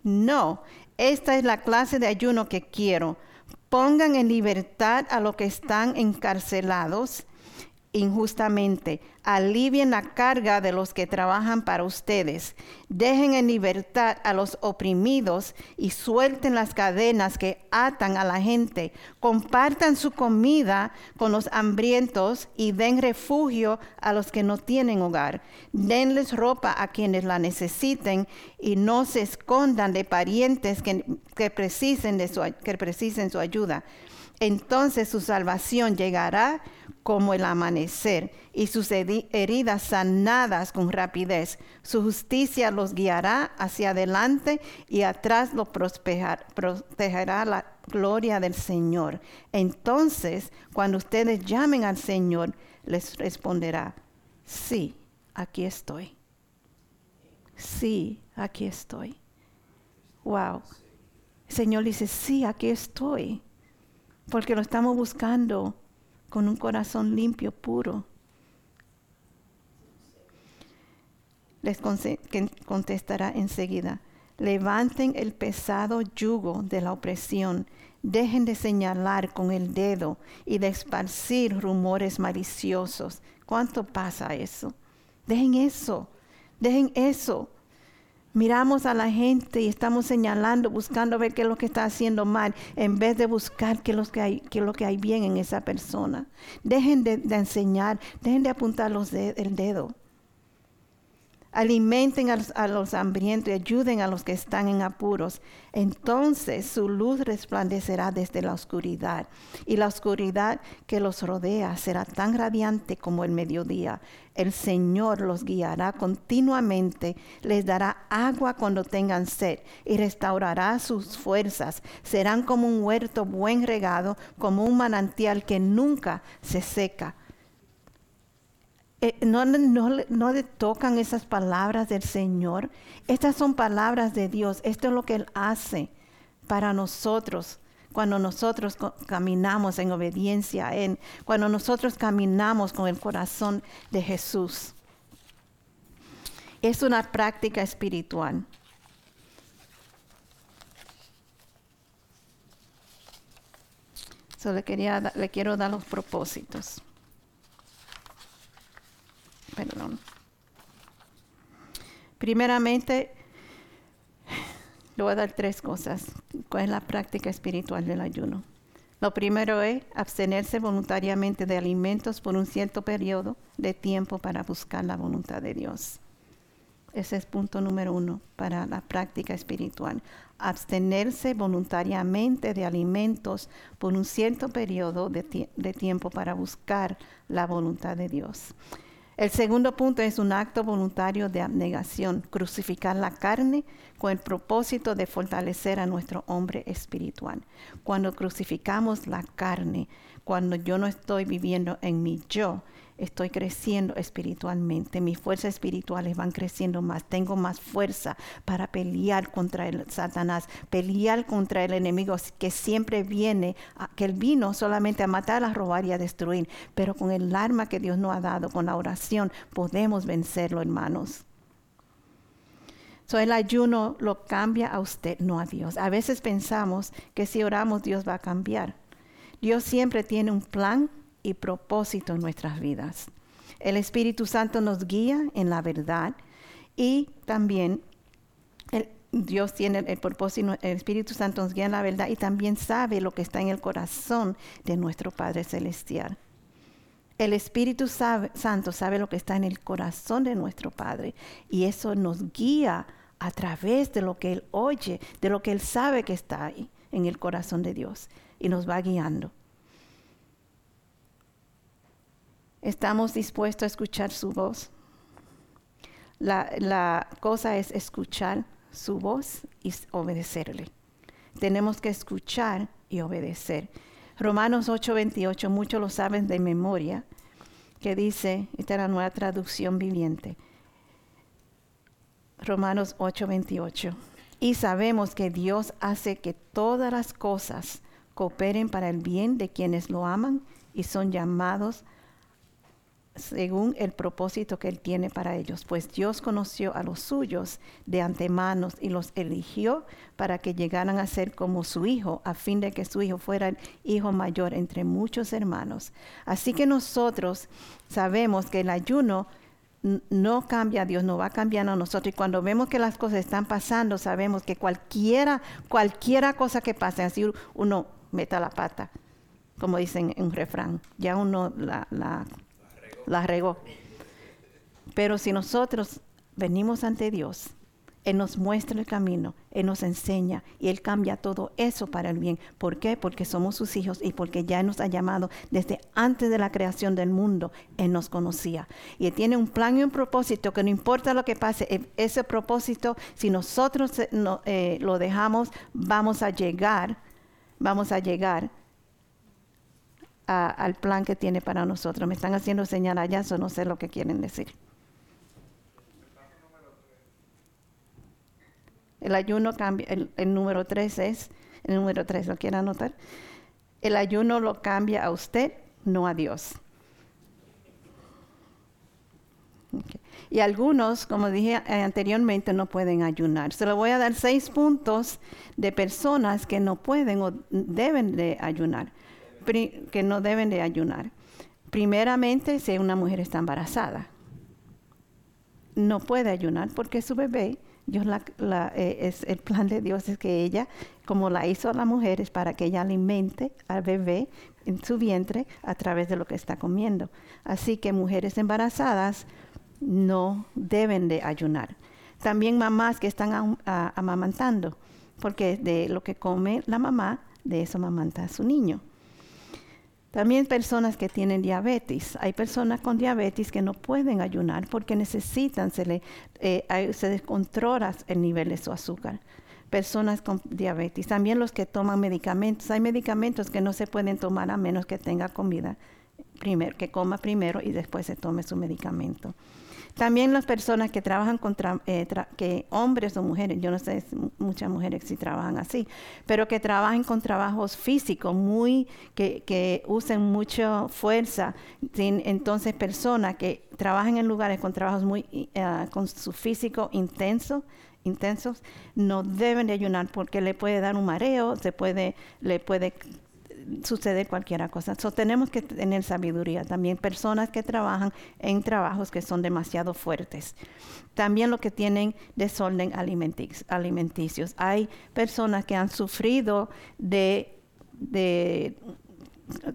No, esta es la clase de ayuno que quiero. Pongan en libertad a los que están encarcelados injustamente. Alivien la carga de los que trabajan para ustedes. Dejen en libertad a los oprimidos y suelten las cadenas que atan a la gente. Compartan su comida con los hambrientos y den refugio a los que no tienen hogar. Denles ropa a quienes la necesiten y no se escondan de parientes que, precisen, de su, que precisen su ayuda. Entonces su salvación llegará como el amanecer y sus heridas sanadas con rapidez. Su justicia los guiará hacia adelante y atrás los protegerá la gloria del Señor. Entonces, cuando ustedes llamen al Señor, les responderá, sí, aquí estoy. Sí, aquí estoy. Wow. El Señor dice, sí, aquí estoy. Porque lo estamos buscando con un corazón limpio, puro. Les contestará enseguida, levanten el pesado yugo de la opresión, dejen de señalar con el dedo y de esparcir rumores maliciosos. ¿Cuánto pasa eso? Dejen eso, dejen eso miramos a la gente y estamos señalando, buscando ver qué es lo que está haciendo mal, en vez de buscar qué es lo que hay, qué es lo que hay bien en esa persona. Dejen de, enseñar, dejen de apuntar los el dedo. Alimenten a los, hambrientos y ayuden a los que están en apuros. Entonces su luz resplandecerá desde la oscuridad y la oscuridad que los rodea será tan radiante como el mediodía. El Señor los guiará continuamente, les dará agua cuando tengan sed y restaurará sus fuerzas. Serán como un huerto buen regado, como un manantial que nunca se seca eh, no, no, le tocan esas palabras del Señor. Estas son palabras de Dios. Esto es lo que Él hace para nosotros cuando nosotros caminamos en obediencia a Él, cuando nosotros caminamos con el corazón de Jesús. Es una práctica espiritual. Solo quería, le quiero dar los propósitos. Perdón. Primeramente, le voy a dar tres cosas. ¿Cuál es la práctica espiritual del ayuno? Lo primero es abstenerse voluntariamente de alimentos por un cierto periodo de tiempo para buscar la voluntad de Dios. Ese es punto número uno para la práctica espiritual. Abstenerse voluntariamente de alimentos por un cierto periodo de, de tiempo para buscar la voluntad de Dios. El segundo punto es un acto voluntario de abnegación, crucificar la carne con el propósito de fortalecer a nuestro hombre espiritual. Cuando crucificamos la carne, cuando yo no estoy viviendo en mi yo, estoy creciendo espiritualmente, mis fuerzas espirituales van creciendo más, tengo más fuerza para pelear contra el Satanás, pelear contra el enemigo que siempre viene, que él vino solamente a matar, a robar y a destruir, pero con el arma que Dios nos ha dado, con la oración, podemos vencerlo, hermanos. So, el ayuno lo cambia a usted, no a Dios. A veces pensamos que si oramos Dios va a cambiar. Dios siempre tiene un plan y propósito en nuestras vidas. El Espíritu Santo nos guía en la verdad y también Dios tiene el propósito, el Espíritu Santo nos guía en la verdad y también sabe lo que está en el corazón de nuestro Padre Celestial. El Espíritu Santo sabe lo que está en el corazón de nuestro Padre y eso nos guía a través de lo que Él oye, de lo que Él sabe que está ahí en el corazón de Dios y nos va guiando. Estamos dispuestos a escuchar su voz. La, cosa es escuchar su voz y obedecerle. Tenemos que escuchar y obedecer. Romanos 8:28, muchos lo saben de memoria, que dice, esta es la nueva traducción viviente. Romanos 8:28. Y sabemos que Dios hace que todas las cosas cooperen para el bien de quienes lo aman y son llamados según el propósito que Él tiene para ellos, pues Dios conoció a los suyos de antemano y los eligió para que llegaran a ser como su hijo, a fin de que su hijo fuera el hijo mayor entre muchos hermanos. Así que nosotros sabemos que el ayuno no cambia Dios, no va cambiando a nosotros. Y cuando vemos que las cosas están pasando, sabemos que cualquiera, cualquiera cosa que pase, así uno meta la pata, como dicen en un refrán, ya uno la la regó. Pero si nosotros venimos ante Dios, Él nos muestra el camino, Él nos enseña y Él cambia todo eso para el bien. ¿Por qué? Porque somos sus hijos y porque ya nos ha llamado desde antes de la creación del mundo. Él nos conocía. Y Él tiene un plan y un propósito que no importa lo que pase, e, ese propósito, si nosotros eh, eh, lo dejamos, vamos a llegar, vamos a llegar al plan que tiene para nosotros. Me están haciendo señal allá, no sé lo que quieren decir. El ayuno cambia, el, número tres es, el número tres, ¿lo quieren anotar? El ayuno lo cambia a usted, no a Dios. Y algunos, como dije anteriormente, no pueden ayunar. Se lo voy a dar seis puntos de personas que no pueden o deben de ayunar que no deben de ayunar. Primeramente, si una mujer está embarazada, no puede ayunar porque su bebé, Dios la, eh, es, el plan de Dios es que ella, como la hizo a la mujer, es para que ella alimente al bebé en su vientre a través de lo que está comiendo. Así que mujeres embarazadas no deben de ayunar. También mamás que están amamantando, porque de lo que come la mamá, de eso amamanta a su niño. También personas que tienen diabetes. Hay personas con diabetes que no pueden ayunar porque necesitan, se, le, eh, se descontrola el nivel de su azúcar. Personas con diabetes. También los que toman medicamentos. Hay medicamentos que no se pueden tomar a menos que tenga comida primero, que coma primero y después se tome su medicamento. También las personas que trabajan con, eh, que hombres o mujeres, yo no sé, muchas mujeres sí trabajan así, pero que trabajen con trabajos físicos, muy, que, que usen mucha fuerza. entonces, personas que trabajan en lugares con trabajos muy, eh, con su físico intenso, intensos, no deben de ayunar porque le puede dar un mareo, se puede, le puede sucede cualquier cosa. So, tenemos que tener sabiduría. También personas que trabajan en trabajos que son demasiado fuertes. También lo que tienen desorden alimenticios. Hay personas que han sufrido de, de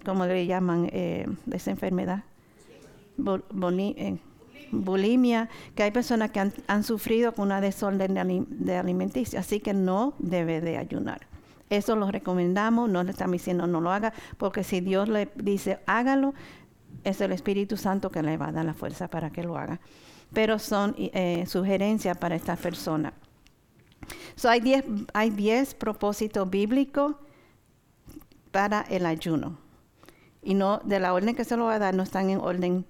¿cómo le llaman? Eh, de esa enfermedad. Eh, bulimia, que hay personas que han, sufrido con una desorden de, de alimenticia, así que no debe de ayunar. Eso lo recomendamos, no le estamos diciendo no lo haga, porque si Dios le dice hágalo, es el Espíritu Santo que le va a dar la fuerza para que lo haga. Pero son eh, sugerencias para esta persona. So, hay 10 hay diez propósitos bíblicos para el ayuno. Y no, de la orden que se lo va a dar, no están en orden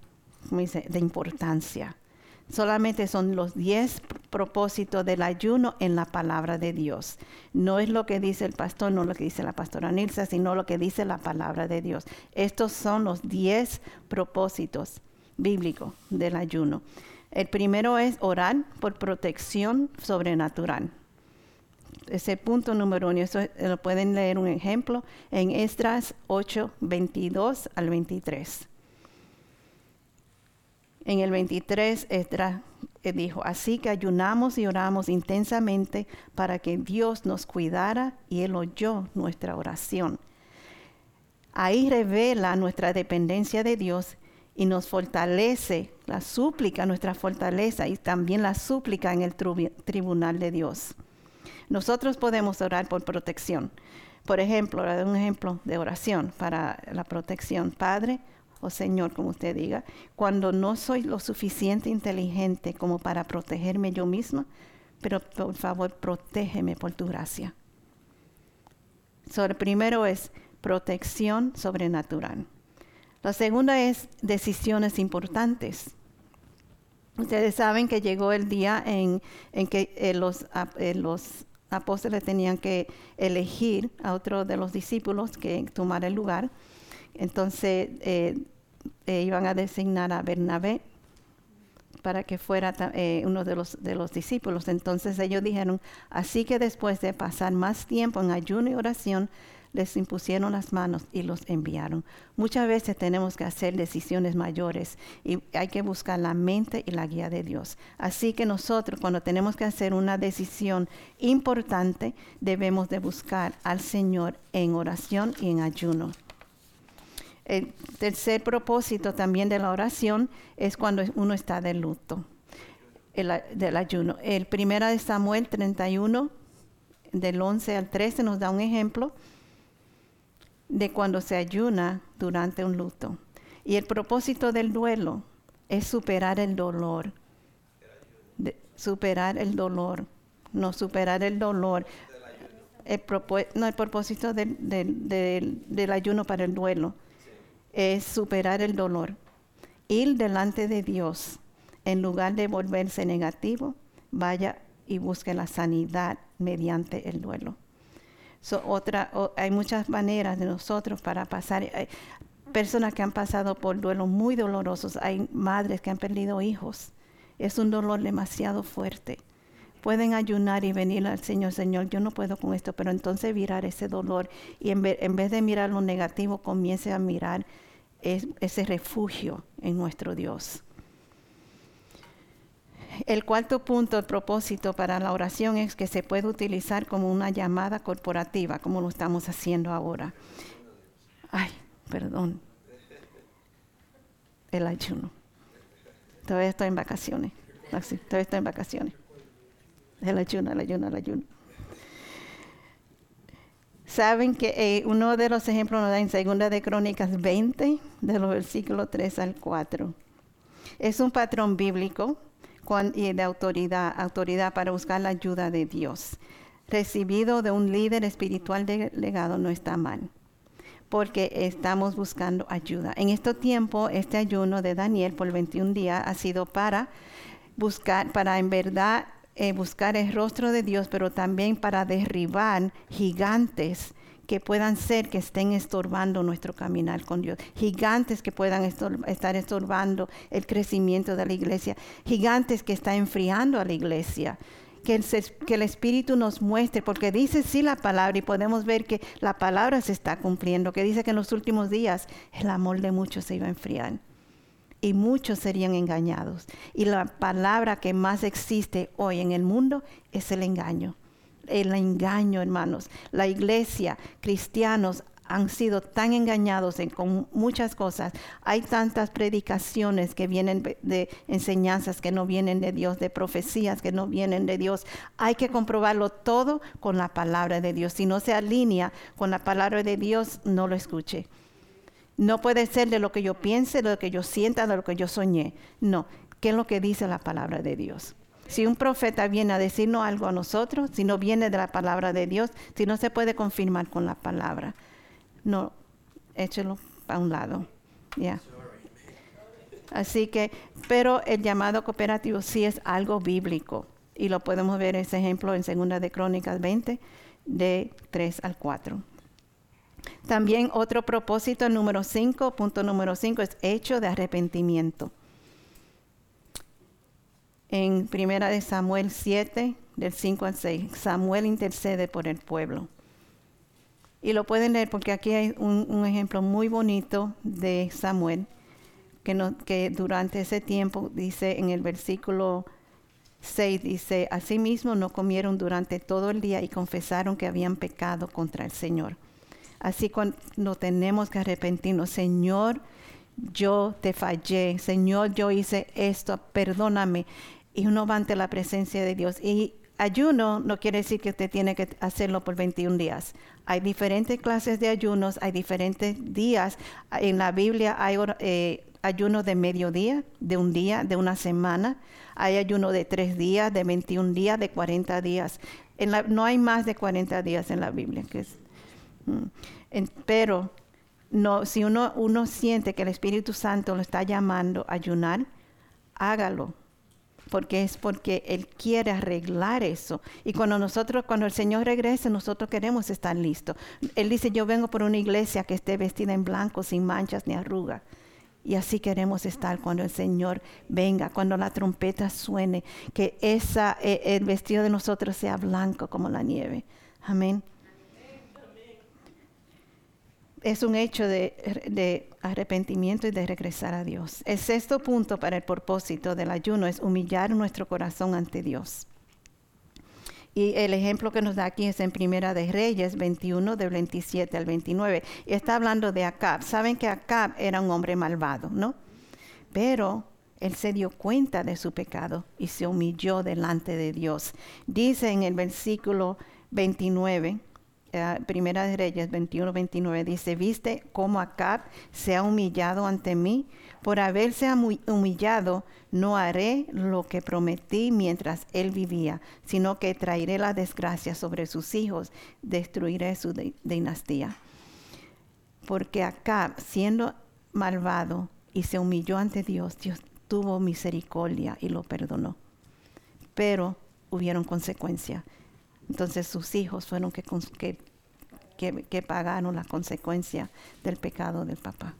de importancia. Solamente son los diez propósitos del ayuno en la palabra de Dios. No es lo que dice el pastor, no lo que dice la pastora Nilsa, sino lo que dice la palabra de Dios. Estos son los diez propósitos bíblicos del ayuno. El primero es orar por protección sobrenatural. Ese punto número uno, eso lo pueden leer un ejemplo en Esdras 8, 22 al 23. En el 23, Esdras eh, dijo, así que ayunamos y oramos intensamente para que Dios nos cuidara y Él oyó nuestra oración. Ahí revela nuestra dependencia de Dios y nos fortalece la súplica, nuestra fortaleza y también la súplica en el tribunal de Dios. Nosotros podemos orar por protección. Por ejemplo, un ejemplo de oración para la protección. Padre, o Señor, como usted diga, cuando no soy lo suficiente inteligente como para protegerme yo misma, pero por favor, protégeme por tu gracia. So, el primero es protección sobrenatural. La segunda es decisiones importantes. Ustedes saben que llegó el día en, que eh, los, eh, los apóstoles tenían que elegir a otro de los discípulos que tomara el lugar. Entonces eh, eh, iban a designar a Bernabé para que fuera eh, uno de los, de los discípulos. Entonces ellos dijeron, así que después de pasar más tiempo en ayuno y oración, les impusieron las manos y los enviaron. Muchas veces tenemos que hacer decisiones mayores y hay que buscar la mente y la guía de Dios. Así que nosotros cuando tenemos que hacer una decisión importante, debemos de buscar al Señor en oración y en ayuno. El tercer propósito también de la oración es cuando uno está de luto, del ayuno. El primero de Samuel 31, del 11 al 13, nos da un ejemplo de cuando se ayuna durante un luto. Y el propósito del duelo es superar el dolor. superar el dolor. No superar el dolor. El no, el propósito del, del ayuno para el duelo es superar el dolor. Ir delante de Dios. En lugar de volverse negativo, vaya y busque la sanidad mediante el duelo otra, hay muchas maneras de nosotros para pasar. Hay personas que han pasado por duelos muy dolorosos. Hay madres que han perdido hijos. Es un dolor demasiado fuerte. Pueden ayunar y venir al Señor, Señor, yo no puedo con esto, pero entonces mirar ese dolor y en vez, en vez de mirar lo negativo, comience a mirar ese refugio en nuestro Dios. El cuarto punto, el propósito para la oración es que se puede utilizar como una llamada corporativa, como lo estamos haciendo ahora. Ay, perdón. El ayuno. Todavía estoy en vacaciones. todavía estoy en vacaciones. El ayuno, el ayuno, el ayuno. Saben que eh, uno de los ejemplos nos da en Segunda de Crónicas 20, de los versículos 3 al 4. Es un patrón bíblico y de autoridad, autoridad para buscar la ayuda de Dios. Recibido de un líder espiritual delegado no está mal, porque estamos buscando ayuda. En este tiempo, este ayuno de Daniel por 21 días ha sido para buscar, para en verdad eh, buscar el rostro de Dios, pero también para derribar gigantes que puedan ser que estén estorbando nuestro caminar con Dios, gigantes que puedan estar estorbando el crecimiento de la iglesia, gigantes que están enfriando a la iglesia. Que el, que el, Espíritu nos muestre, porque dice sí la palabra y podemos ver que la palabra se está cumpliendo, que dice que en los últimos días el amor de muchos se iba a enfriar y muchos serían engañados. Y la palabra que más existe hoy en el mundo es el engaño el engaño, hermanos. La iglesia, cristianos, han sido tan engañados con muchas cosas. Hay tantas predicaciones que vienen de enseñanzas que no vienen de Dios, de profecías que no vienen de Dios. Hay que comprobarlo todo con la palabra de Dios. Si no se alinea con la palabra de Dios, no lo escuche. No puede ser de lo que yo piense, de lo que yo sienta, de lo que yo soñé. No, ¿qué es lo que dice la palabra de Dios? Si un profeta viene a decirnos algo a nosotros, si no viene de la palabra de Dios, si no se puede confirmar con la palabra, no, échelo a un lado. Ya. Así que, pero el llamado cooperativo sí es algo bíblico y lo podemos ver ese ejemplo en Segunda de Crónicas 20 de 3 al 4. También otro propósito número 5, punto número 5 es hecho de arrepentimiento en Primera de Samuel 7, del 5 al 6. Samuel intercede por el pueblo. Y lo pueden leer porque aquí hay un, ejemplo muy bonito de Samuel, que, no, que durante ese tiempo dice en el versículo 6, dice, asimismo no comieron durante todo el día y confesaron que habían pecado contra el Señor. Así cuando tenemos que arrepentirnos, Señor, yo te fallé, Señor, yo hice esto, perdóname y uno va ante la presencia de Dios. Y ayuno no quiere decir que usted tiene que hacerlo por 21 días. Hay diferentes clases de ayunos, hay diferentes días. En la Biblia hay eh, ayuno de mediodía, de un día, de una semana. Hay ayuno de tres días, de 21 días, de 40 días. No hay más de 40 días en la Biblia. Que es, pero no, si uno, uno siente que el Espíritu Santo lo está llamando a ayunar, hágalo porque es porque Él quiere arreglar eso. Y cuando nosotros, cuando el Señor regrese, nosotros queremos estar listos. Él dice, yo vengo por una iglesia que esté vestida en blanco, sin manchas ni arrugas. Y así queremos estar cuando el Señor venga, cuando la trompeta suene, que esa, eh, el vestido de nosotros sea blanco como la nieve. Amén es un hecho de, arrepentimiento y de regresar a Dios. El sexto punto para el propósito del ayuno es humillar nuestro corazón ante Dios. Y el ejemplo que nos da aquí es en Primera de Reyes 21, del 27 al 29. Y está hablando de Acab. Saben que Acab era un hombre malvado, ¿no? Pero él se dio cuenta de su pecado y se humilló delante de Dios. Dice en el versículo 29, eh, Primera de Reyes 21, 29 dice, viste cómo Acab se ha humillado ante mí. Por haberse humillado, no haré lo que prometí mientras él vivía, sino que traeré la desgracia sobre sus hijos, destruiré su dinastía. Porque Acab, siendo malvado y se humilló ante Dios, Dios tuvo misericordia y lo perdonó. Pero hubieron consecuencias. Entonces sus hijos fueron que, que, pagaron la consecuencia del pecado del papá.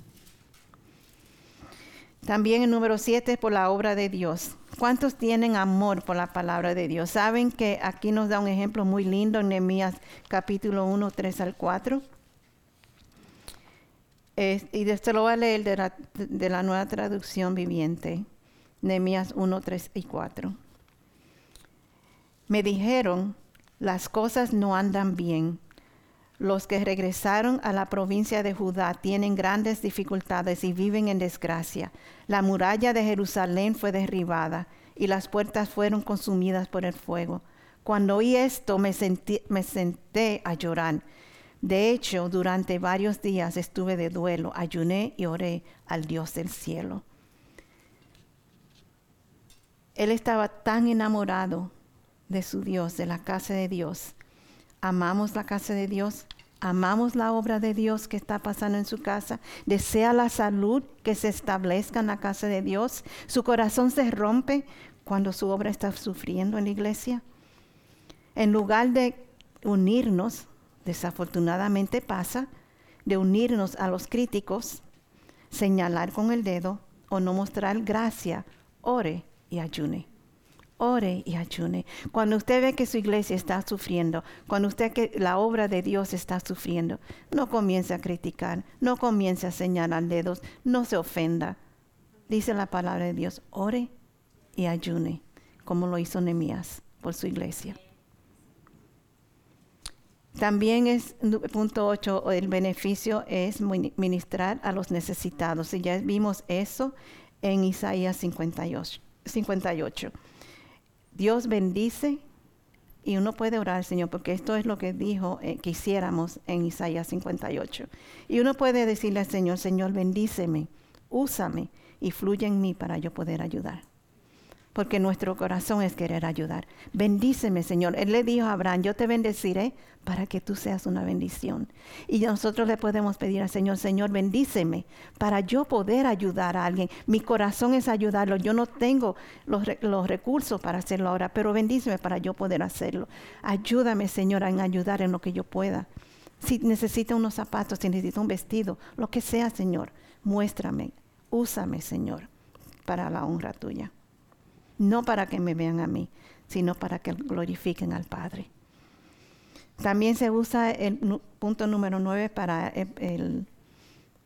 También el número siete, por la obra de Dios. ¿Cuántos tienen amor por la palabra de Dios? Saben que aquí nos da un ejemplo muy lindo en Nehemías capítulo 1, 3 al 4. y esto lo voy a leer de la, de la nueva traducción viviente. Nehemías 1, 3 y 4. Me dijeron, las cosas no andan bien. Los que regresaron a la provincia de Judá tienen grandes dificultades y viven en desgracia. La muralla de Jerusalén fue derribada y las puertas fueron consumidas por el fuego. Cuando oí esto me, me senté a llorar. De hecho, durante varios días estuve de duelo, ayuné y oré al Dios del cielo. Él estaba tan enamorado de su Dios, de la casa de Dios. Amamos la casa de Dios, amamos la obra de Dios que está pasando en su casa, desea la salud que se establezca en la casa de Dios. Su corazón se rompe cuando su obra está sufriendo en la iglesia. En lugar de unirnos, desafortunadamente pasa, de unirnos a los críticos, señalar con el dedo o no mostrar gracia, ore y ayune ore y ayune. Cuando usted ve que su iglesia está sufriendo, cuando usted que la obra de Dios está sufriendo, no comience a criticar, no comience a señalar dedos, no se ofenda. Dice la palabra de Dios, ore y ayune, como lo hizo Nehemías por su iglesia. También es punto 8, el beneficio es ministrar a los necesitados. Y ya vimos eso en Isaías 58. 58. Dios bendice y uno puede orar, Señor, porque esto es lo que dijo eh, que hiciéramos en Isaías 58. Y uno puede decirle al Señor, Señor, bendíceme, úsame y fluye en mí para yo poder ayudar porque nuestro corazón es querer ayudar. Bendíceme, Señor. Él le dijo a Abraham, yo te bendeciré para que tú seas una bendición. Y nosotros le podemos pedir al Señor, Señor, bendíceme para yo poder ayudar a alguien. Mi corazón es ayudarlo. Yo no tengo los, recursos para hacerlo ahora, pero bendíceme para yo poder hacerlo. Ayúdame, Señor, en ayudar en lo que yo pueda. Si necesita unos zapatos, si necesita un vestido, lo que sea, Señor, muéstrame, úsame, Señor, para la honra tuya no para que me vean a mí, sino para que glorifiquen al Padre. También se usa el punto número nueve para el,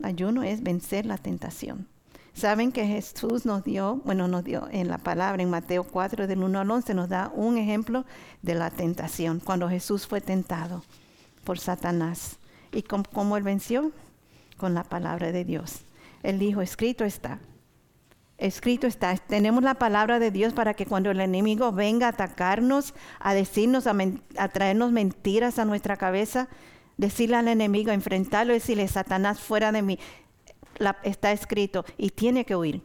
ayuno, es vencer la tentación. Saben que Jesús nos dio, bueno, nos dio en la palabra, en Mateo 4, del 1 al 11, nos da un ejemplo de la tentación, cuando Jesús fue tentado por Satanás. ¿Y cómo él venció? Con la palabra de Dios. Él dijo, escrito está, Escrito está, tenemos la palabra de Dios para que cuando el enemigo venga a atacarnos, a decirnos, a, traernos mentiras a nuestra cabeza, decirle al enemigo, enfrentarlo decirle, Satanás, fuera de mí, está escrito y tiene que huir.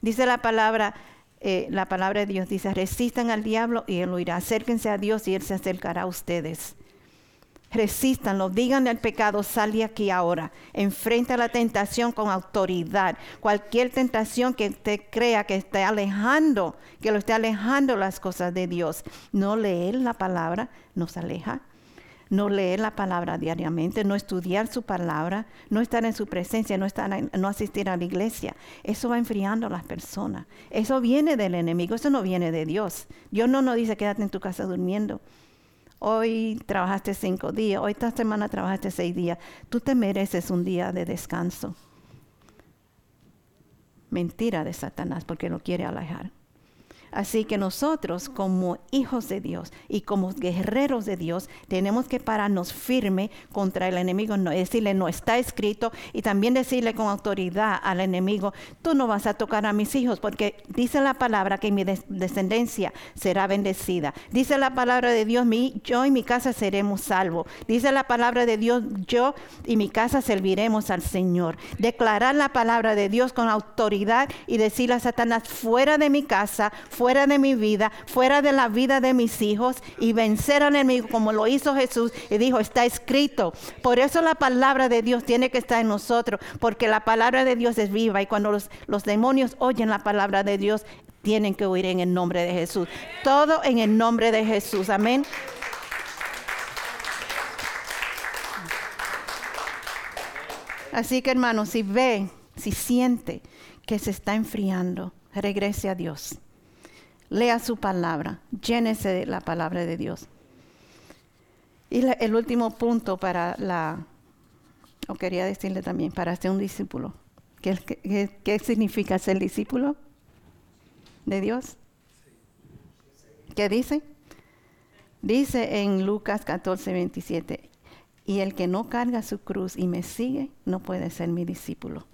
Dice la palabra, eh, la palabra de Dios dice, resistan al diablo y él huirá, acérquense a Dios y él se acercará a ustedes resístanlo, díganle al pecado, sal de aquí ahora. Enfrenta la tentación con autoridad. Cualquier tentación que te crea que esté alejando, que lo esté alejando las cosas de Dios. No leer la palabra nos aleja. No leer la palabra diariamente, no estudiar su palabra, no estar en su presencia, no, estar, no asistir a la iglesia. Eso va enfriando a las personas. Eso viene del enemigo, eso no viene de Dios. Dios no nos dice quédate en tu casa durmiendo hoy trabajaste cinco días, hoy esta semana trabajaste seis días, tú te mereces un día de descanso. Mentira de Satanás porque lo quiere alejar. Así que nosotros como hijos de Dios y como guerreros de Dios tenemos que pararnos firme contra el enemigo, no, decirle no está escrito y también decirle con autoridad al enemigo, tú no vas a tocar a mis hijos porque dice la palabra que mi descendencia será bendecida. Dice la palabra de Dios, yo y mi casa seremos salvos. Dice la palabra de Dios, yo y mi casa serviremos al Señor. Declarar la palabra de Dios con autoridad y decirle a Satanás, fuera de mi casa, fuera de mi vida, fuera de la vida de mis hijos y vencer al enemigo como lo hizo Jesús y dijo, está escrito. Por eso la palabra de Dios tiene que estar en nosotros, porque la palabra de Dios es viva y cuando los, demonios oyen la palabra de Dios, tienen que oír en el nombre de Jesús. Todo en el nombre de Jesús. Amén. Así que hermanos, si ve, si siente que se está enfriando, regrese a Dios lea su palabra, llénese de la palabra de Dios. Y el último punto para la, o quería decirle también, para ser un discípulo. ¿Qué, qué significa ser discípulo de Dios? ¿Qué dice? Dice en Lucas 14, 27, y el que no carga su cruz y me sigue, no puede ser mi discípulo.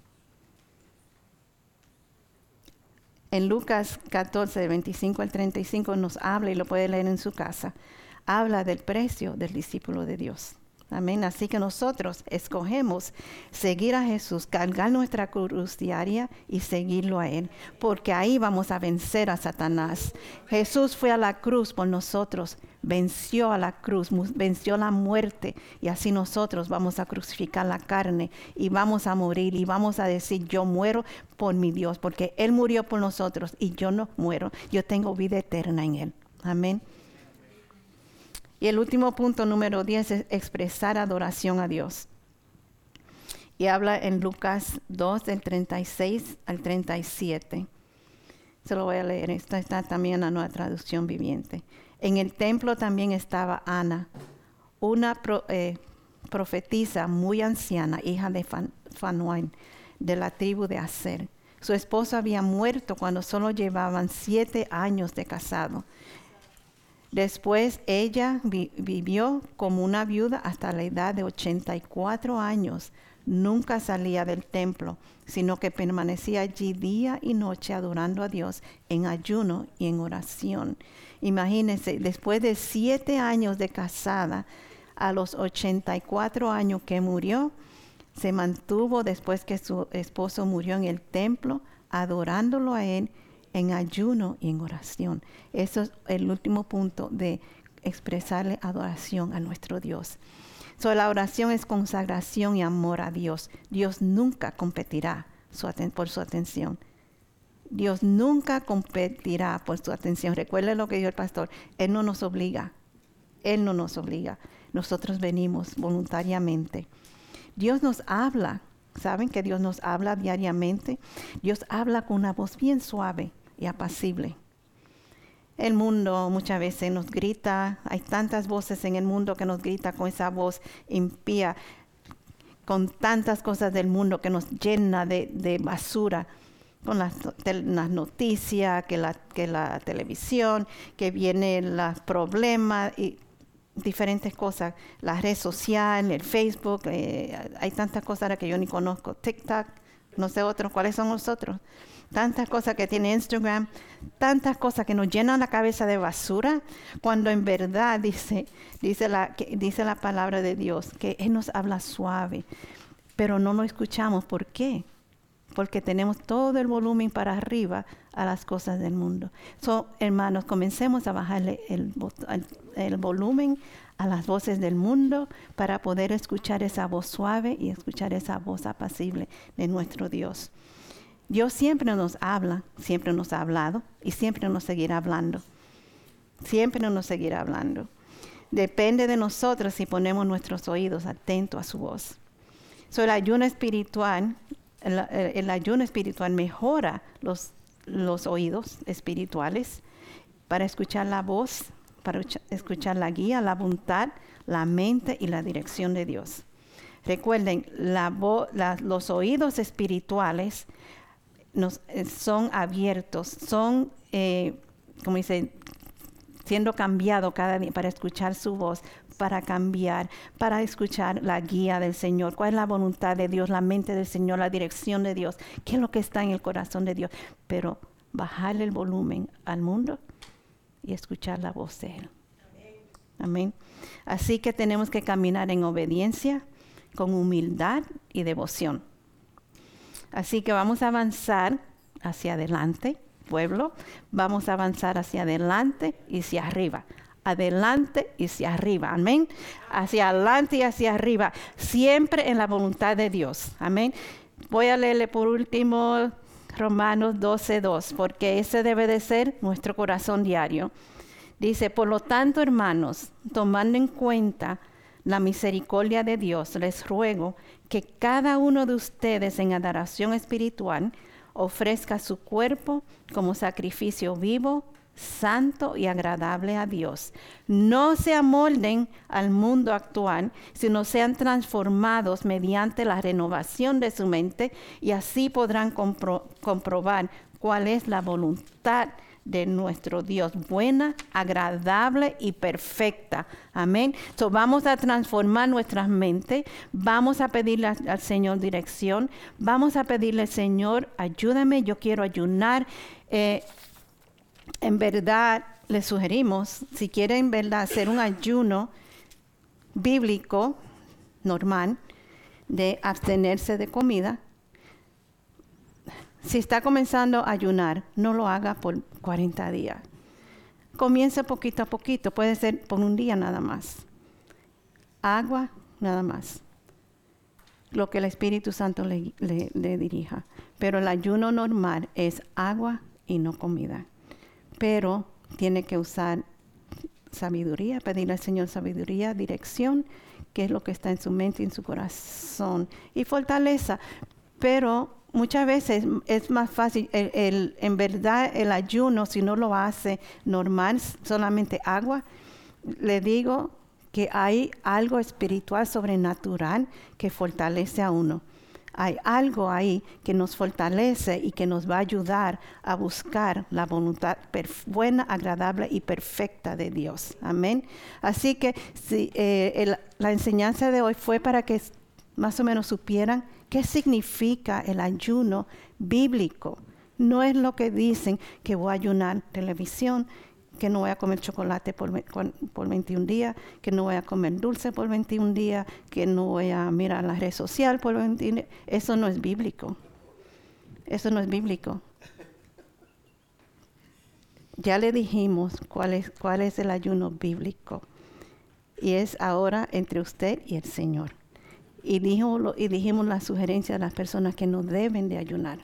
En Lucas 14, 25 al 35 nos habla y lo puede leer en su casa. Habla del precio del discípulo de Dios. Amén. Así que nosotros escogemos seguir a Jesús, cargar nuestra cruz diaria y seguirlo a Él, porque ahí vamos a vencer a Satanás. Jesús fue a la cruz por nosotros, venció a la cruz, venció la muerte y así nosotros vamos a crucificar la carne y vamos a morir y vamos a decir, yo muero por mi Dios, porque Él murió por nosotros y yo no muero, yo tengo vida eterna en Él. Amén. Y el último punto, número 10, es expresar adoración a Dios. Y habla en Lucas 2, del 36 al 37. Se lo voy a leer. Esta está también en la nueva traducción viviente. En el templo también estaba Ana, una eh, profetisa muy anciana, hija de Fanuán, de la tribu de Aser. Su esposo había muerto cuando solo llevaban siete años de casado Después ella vivió como una viuda hasta la edad de 84 años. Nunca salía del templo, sino que permanecía allí día y noche adorando a Dios en ayuno y en oración. Imagínense, después de siete años de casada, a los 84 años que murió, se mantuvo después que su esposo murió en el templo, adorándolo a él en ayuno y en oración. Eso es el último punto de expresarle adoración a nuestro Dios. So, la oración es consagración y amor a Dios. Dios nunca competirá por su atención. Dios nunca competirá por su atención. Recuerde lo que dijo el pastor. Él no nos obliga. Él no nos obliga. Nosotros venimos voluntariamente. Dios nos habla. ¿Saben que Dios nos habla diariamente? Dios habla con una voz bien suave apacible. El mundo muchas veces nos grita, hay tantas voces en el mundo que nos grita con esa voz impía, con tantas cosas del mundo que nos llena de, basura, con las, noticias, que la, que la televisión, que vienen los problemas y diferentes cosas, la red social, el Facebook, eh, hay tantas cosas que yo ni conozco, TikTok, no sé otros, ¿cuáles son los otros? Tantas cosas que tiene Instagram, tantas cosas que nos llenan la cabeza de basura, cuando en verdad dice, dice, la, dice la palabra de Dios que Él nos habla suave, pero no lo escuchamos. ¿Por qué? Porque tenemos todo el volumen para arriba a las cosas del mundo. So, hermanos, comencemos a bajarle el, el volumen a las voces del mundo para poder escuchar esa voz suave y escuchar esa voz apacible de nuestro Dios. Dios siempre nos habla, siempre nos ha hablado y siempre nos seguirá hablando. Siempre nos seguirá hablando. Depende de nosotros si ponemos nuestros oídos atentos a su voz. So, el ayuno espiritual, el, ayuno espiritual mejora los, los oídos espirituales para escuchar la voz, para escuchar la guía, la voluntad, la mente y la dirección de Dios. Recuerden, los oídos espirituales nos, eh, son abiertos, son, eh, como dice, siendo cambiado cada día para escuchar su voz, para cambiar, para escuchar la guía del Señor, cuál es la voluntad de Dios, la mente del Señor, la dirección de Dios, qué es lo que está en el corazón de Dios, pero bajarle el volumen al mundo y escuchar la voz de Él. Amén. Así que tenemos que caminar en obediencia, con humildad y devoción. Así que vamos a avanzar hacia adelante, pueblo. Vamos a avanzar hacia adelante y hacia arriba. Adelante y hacia arriba. Amén. Hacia adelante y hacia arriba. Siempre en la voluntad de Dios. Amén. Voy a leerle por último Romanos 12.2, porque ese debe de ser nuestro corazón diario. Dice, por lo tanto, hermanos, tomando en cuenta la misericordia de Dios, les ruego que cada uno de ustedes en adoración espiritual ofrezca su cuerpo como sacrificio vivo, santo y agradable a Dios. No se amolden al mundo actual, sino sean transformados mediante la renovación de su mente y así podrán comprobar cuál es la voluntad de nuestro Dios, buena, agradable y perfecta. Amén. So, vamos a transformar nuestras mentes, vamos a pedirle al Señor dirección, vamos a pedirle, Señor, ayúdame, yo quiero ayunar. Eh, en verdad, le sugerimos, si quieren en verdad hacer un ayuno bíblico normal, de abstenerse de comida, si está comenzando a ayunar, no lo haga por 40 días. Comience poquito a poquito, puede ser por un día nada más. Agua, nada más. Lo que el Espíritu Santo le, dirija. Pero el ayuno normal es agua y no comida. Pero tiene que usar sabiduría, pedirle al Señor sabiduría, dirección, que es lo que está en su mente y en su corazón, y fortaleza. Pero muchas veces es más fácil, el, en verdad el ayuno, si no lo hace normal, solamente agua, le digo que hay algo espiritual sobrenatural que fortalece a uno. hay algo ahí que nos fortalece y que nos va a ayudar a buscar la voluntad buena, agradable y perfecta de Dios. Amén. Así que si, eh, la enseñanza de hoy fue para que más o menos supieran qué significa el ayuno bíblico. No es lo que dicen que voy a ayunar televisión, que no voy a comer chocolate por, por 21 días, que no voy a comer dulce por 21 días, que no voy a mirar la red social por 21 días. Eso no es bíblico. Eso no es bíblico. Ya le dijimos cuál es, cuál es el ayuno bíblico. Y es ahora entre usted y el Señor. Y, dijo, y dijimos la sugerencia de las personas que no deben de ayunar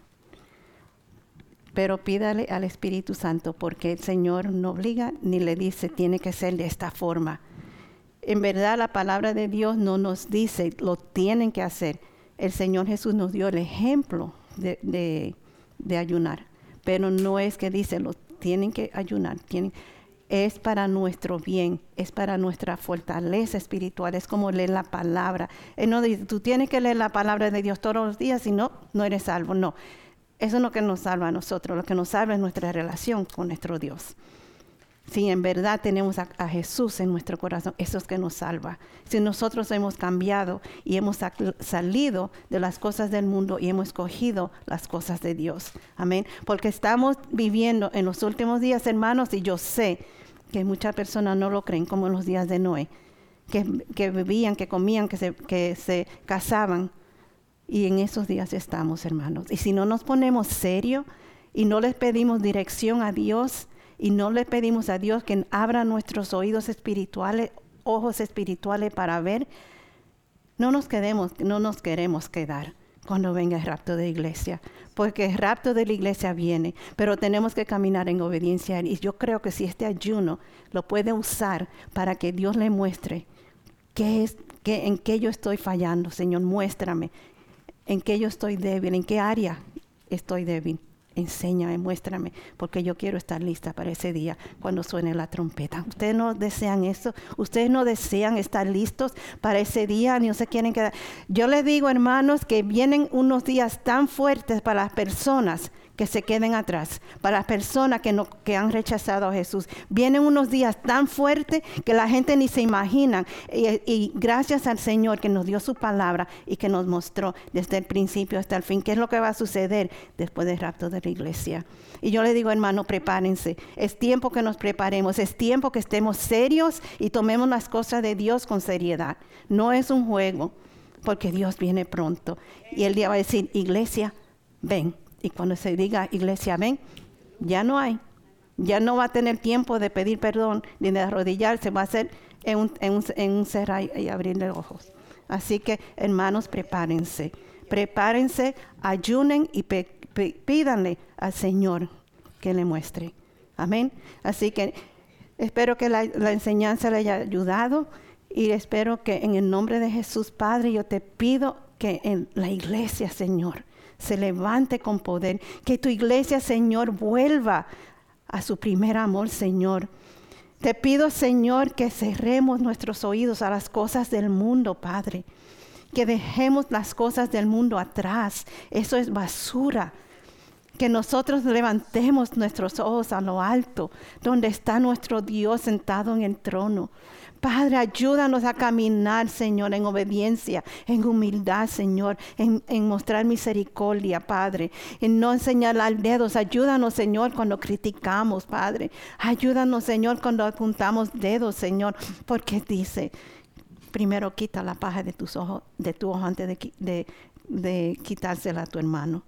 pero pídale al Espíritu Santo porque el Señor no obliga ni le dice tiene que ser de esta forma. En verdad la palabra de Dios no nos dice lo tienen que hacer. El Señor Jesús nos dio el ejemplo de, ayunar, pero no es que dice lo tienen que ayunar, tienen, es para nuestro bien, es para nuestra fortaleza espiritual, es como leer la palabra. Él no dice, tú tienes que leer la palabra de Dios todos los días, si no, no eres salvo. No, eso es lo que nos salva a nosotros, lo que nos salva es nuestra relación con nuestro Dios. Si en verdad tenemos a, Jesús en nuestro corazón, eso es que nos salva. Si nosotros hemos cambiado y hemos salido de las cosas del mundo y hemos escogido las cosas de Dios. Amén. Porque estamos viviendo en los últimos días, hermanos, y yo sé que muchas personas no lo creen como en los días de Noé, que, que vivían, que comían, que se, que se casaban y en esos días estamos, hermanos. Y si no nos ponemos serio y no les pedimos dirección a Dios y no le pedimos a Dios que abra nuestros oídos espirituales, ojos espirituales para ver, no nos quedemos, no nos queremos quedar cuando venga el rapto de iglesia, porque el rapto de la iglesia viene, pero tenemos que caminar en obediencia Y yo creo que si este ayuno lo puede usar para que Dios le muestre qué es, qué, en qué yo estoy fallando, Señor, muéstrame en qué yo estoy débil, en qué área estoy débil. Enséñame, muéstrame, porque yo quiero estar lista para ese día cuando suene la trompeta. Ustedes no desean eso, ustedes no desean estar listos para ese día, ni se quieren quedar. Yo les digo, hermanos, que vienen unos días tan fuertes para las personas que se queden atrás, para las personas que, no, que han rechazado a Jesús. Vienen unos días tan fuertes que la gente ni se imagina. Y, gracias al Señor que nos dio su palabra y que nos mostró desde el principio hasta el fin qué es lo que va a suceder después del rapto de la iglesia. Y yo le digo, hermano, prepárense. Es tiempo que nos preparemos, es tiempo que estemos serios y tomemos las cosas de Dios con seriedad. No es un juego, porque Dios viene pronto. Y el día va a decir, iglesia, ven. Y cuando se diga iglesia, ven, ya no hay. Ya no va a tener tiempo de pedir perdón ni de arrodillarse, va a ser en un, en cerrar y abrir los ojos. Así que, hermanos, prepárense. Prepárense, ayunen y pídanle al Señor que le muestre. Amén. Así que espero que la, la enseñanza le haya ayudado y espero que en el nombre de Jesús, Padre, yo te pido que en la iglesia, Señor, se levante con poder. Que tu iglesia, Señor, vuelva a su primer amor, Señor. Te pido, Señor, que cerremos nuestros oídos a las cosas del mundo, Padre. Que dejemos las cosas del mundo atrás. Eso es basura. Que nosotros levantemos nuestros ojos a lo alto, donde está nuestro Dios sentado en el trono. Padre, ayúdanos a caminar, Señor, en obediencia, en humildad, Señor, en, mostrar misericordia, Padre, en no señalar dedos. Ayúdanos, Señor, cuando criticamos, Padre. Ayúdanos, Señor, cuando apuntamos dedos, Señor, porque dice, primero quita la paja de tus ojos, de tu ojo antes de, quitársela a tu hermano.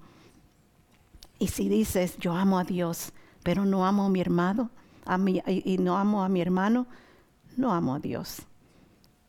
Y si dices, yo amo a Dios, pero no amo a mi hermano, a y no amo a mi hermano, no amo a Dios.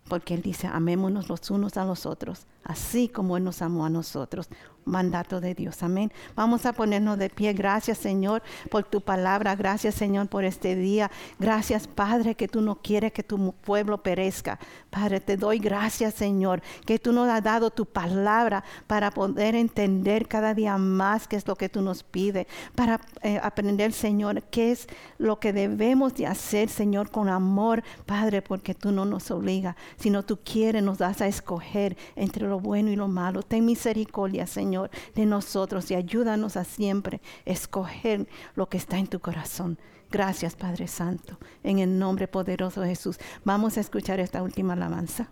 Porque Él dice, amémonos los unos a los otros, así como Él nos amó a nosotros mandato de Dios. Amén. Vamos a ponernos de pie. Gracias, Señor, por tu palabra. Gracias, Señor, por este día. Gracias, Padre, que tú no quieres que tu pueblo perezca. Padre, te doy gracias, Señor, que tú nos has dado tu palabra para poder entender cada día más qué es lo que tú nos pides, para eh, aprender, Señor, qué es lo que debemos de hacer, Señor, con amor, Padre, porque tú no nos obligas, sino tú quieres, nos das a escoger entre lo bueno y lo malo. Ten misericordia, Señor, de nosotros y ayúdanos a siempre escoger lo que está en tu corazón. Gracias, Padre Santo, en el nombre poderoso de Jesús. Vamos a escuchar esta última alabanza.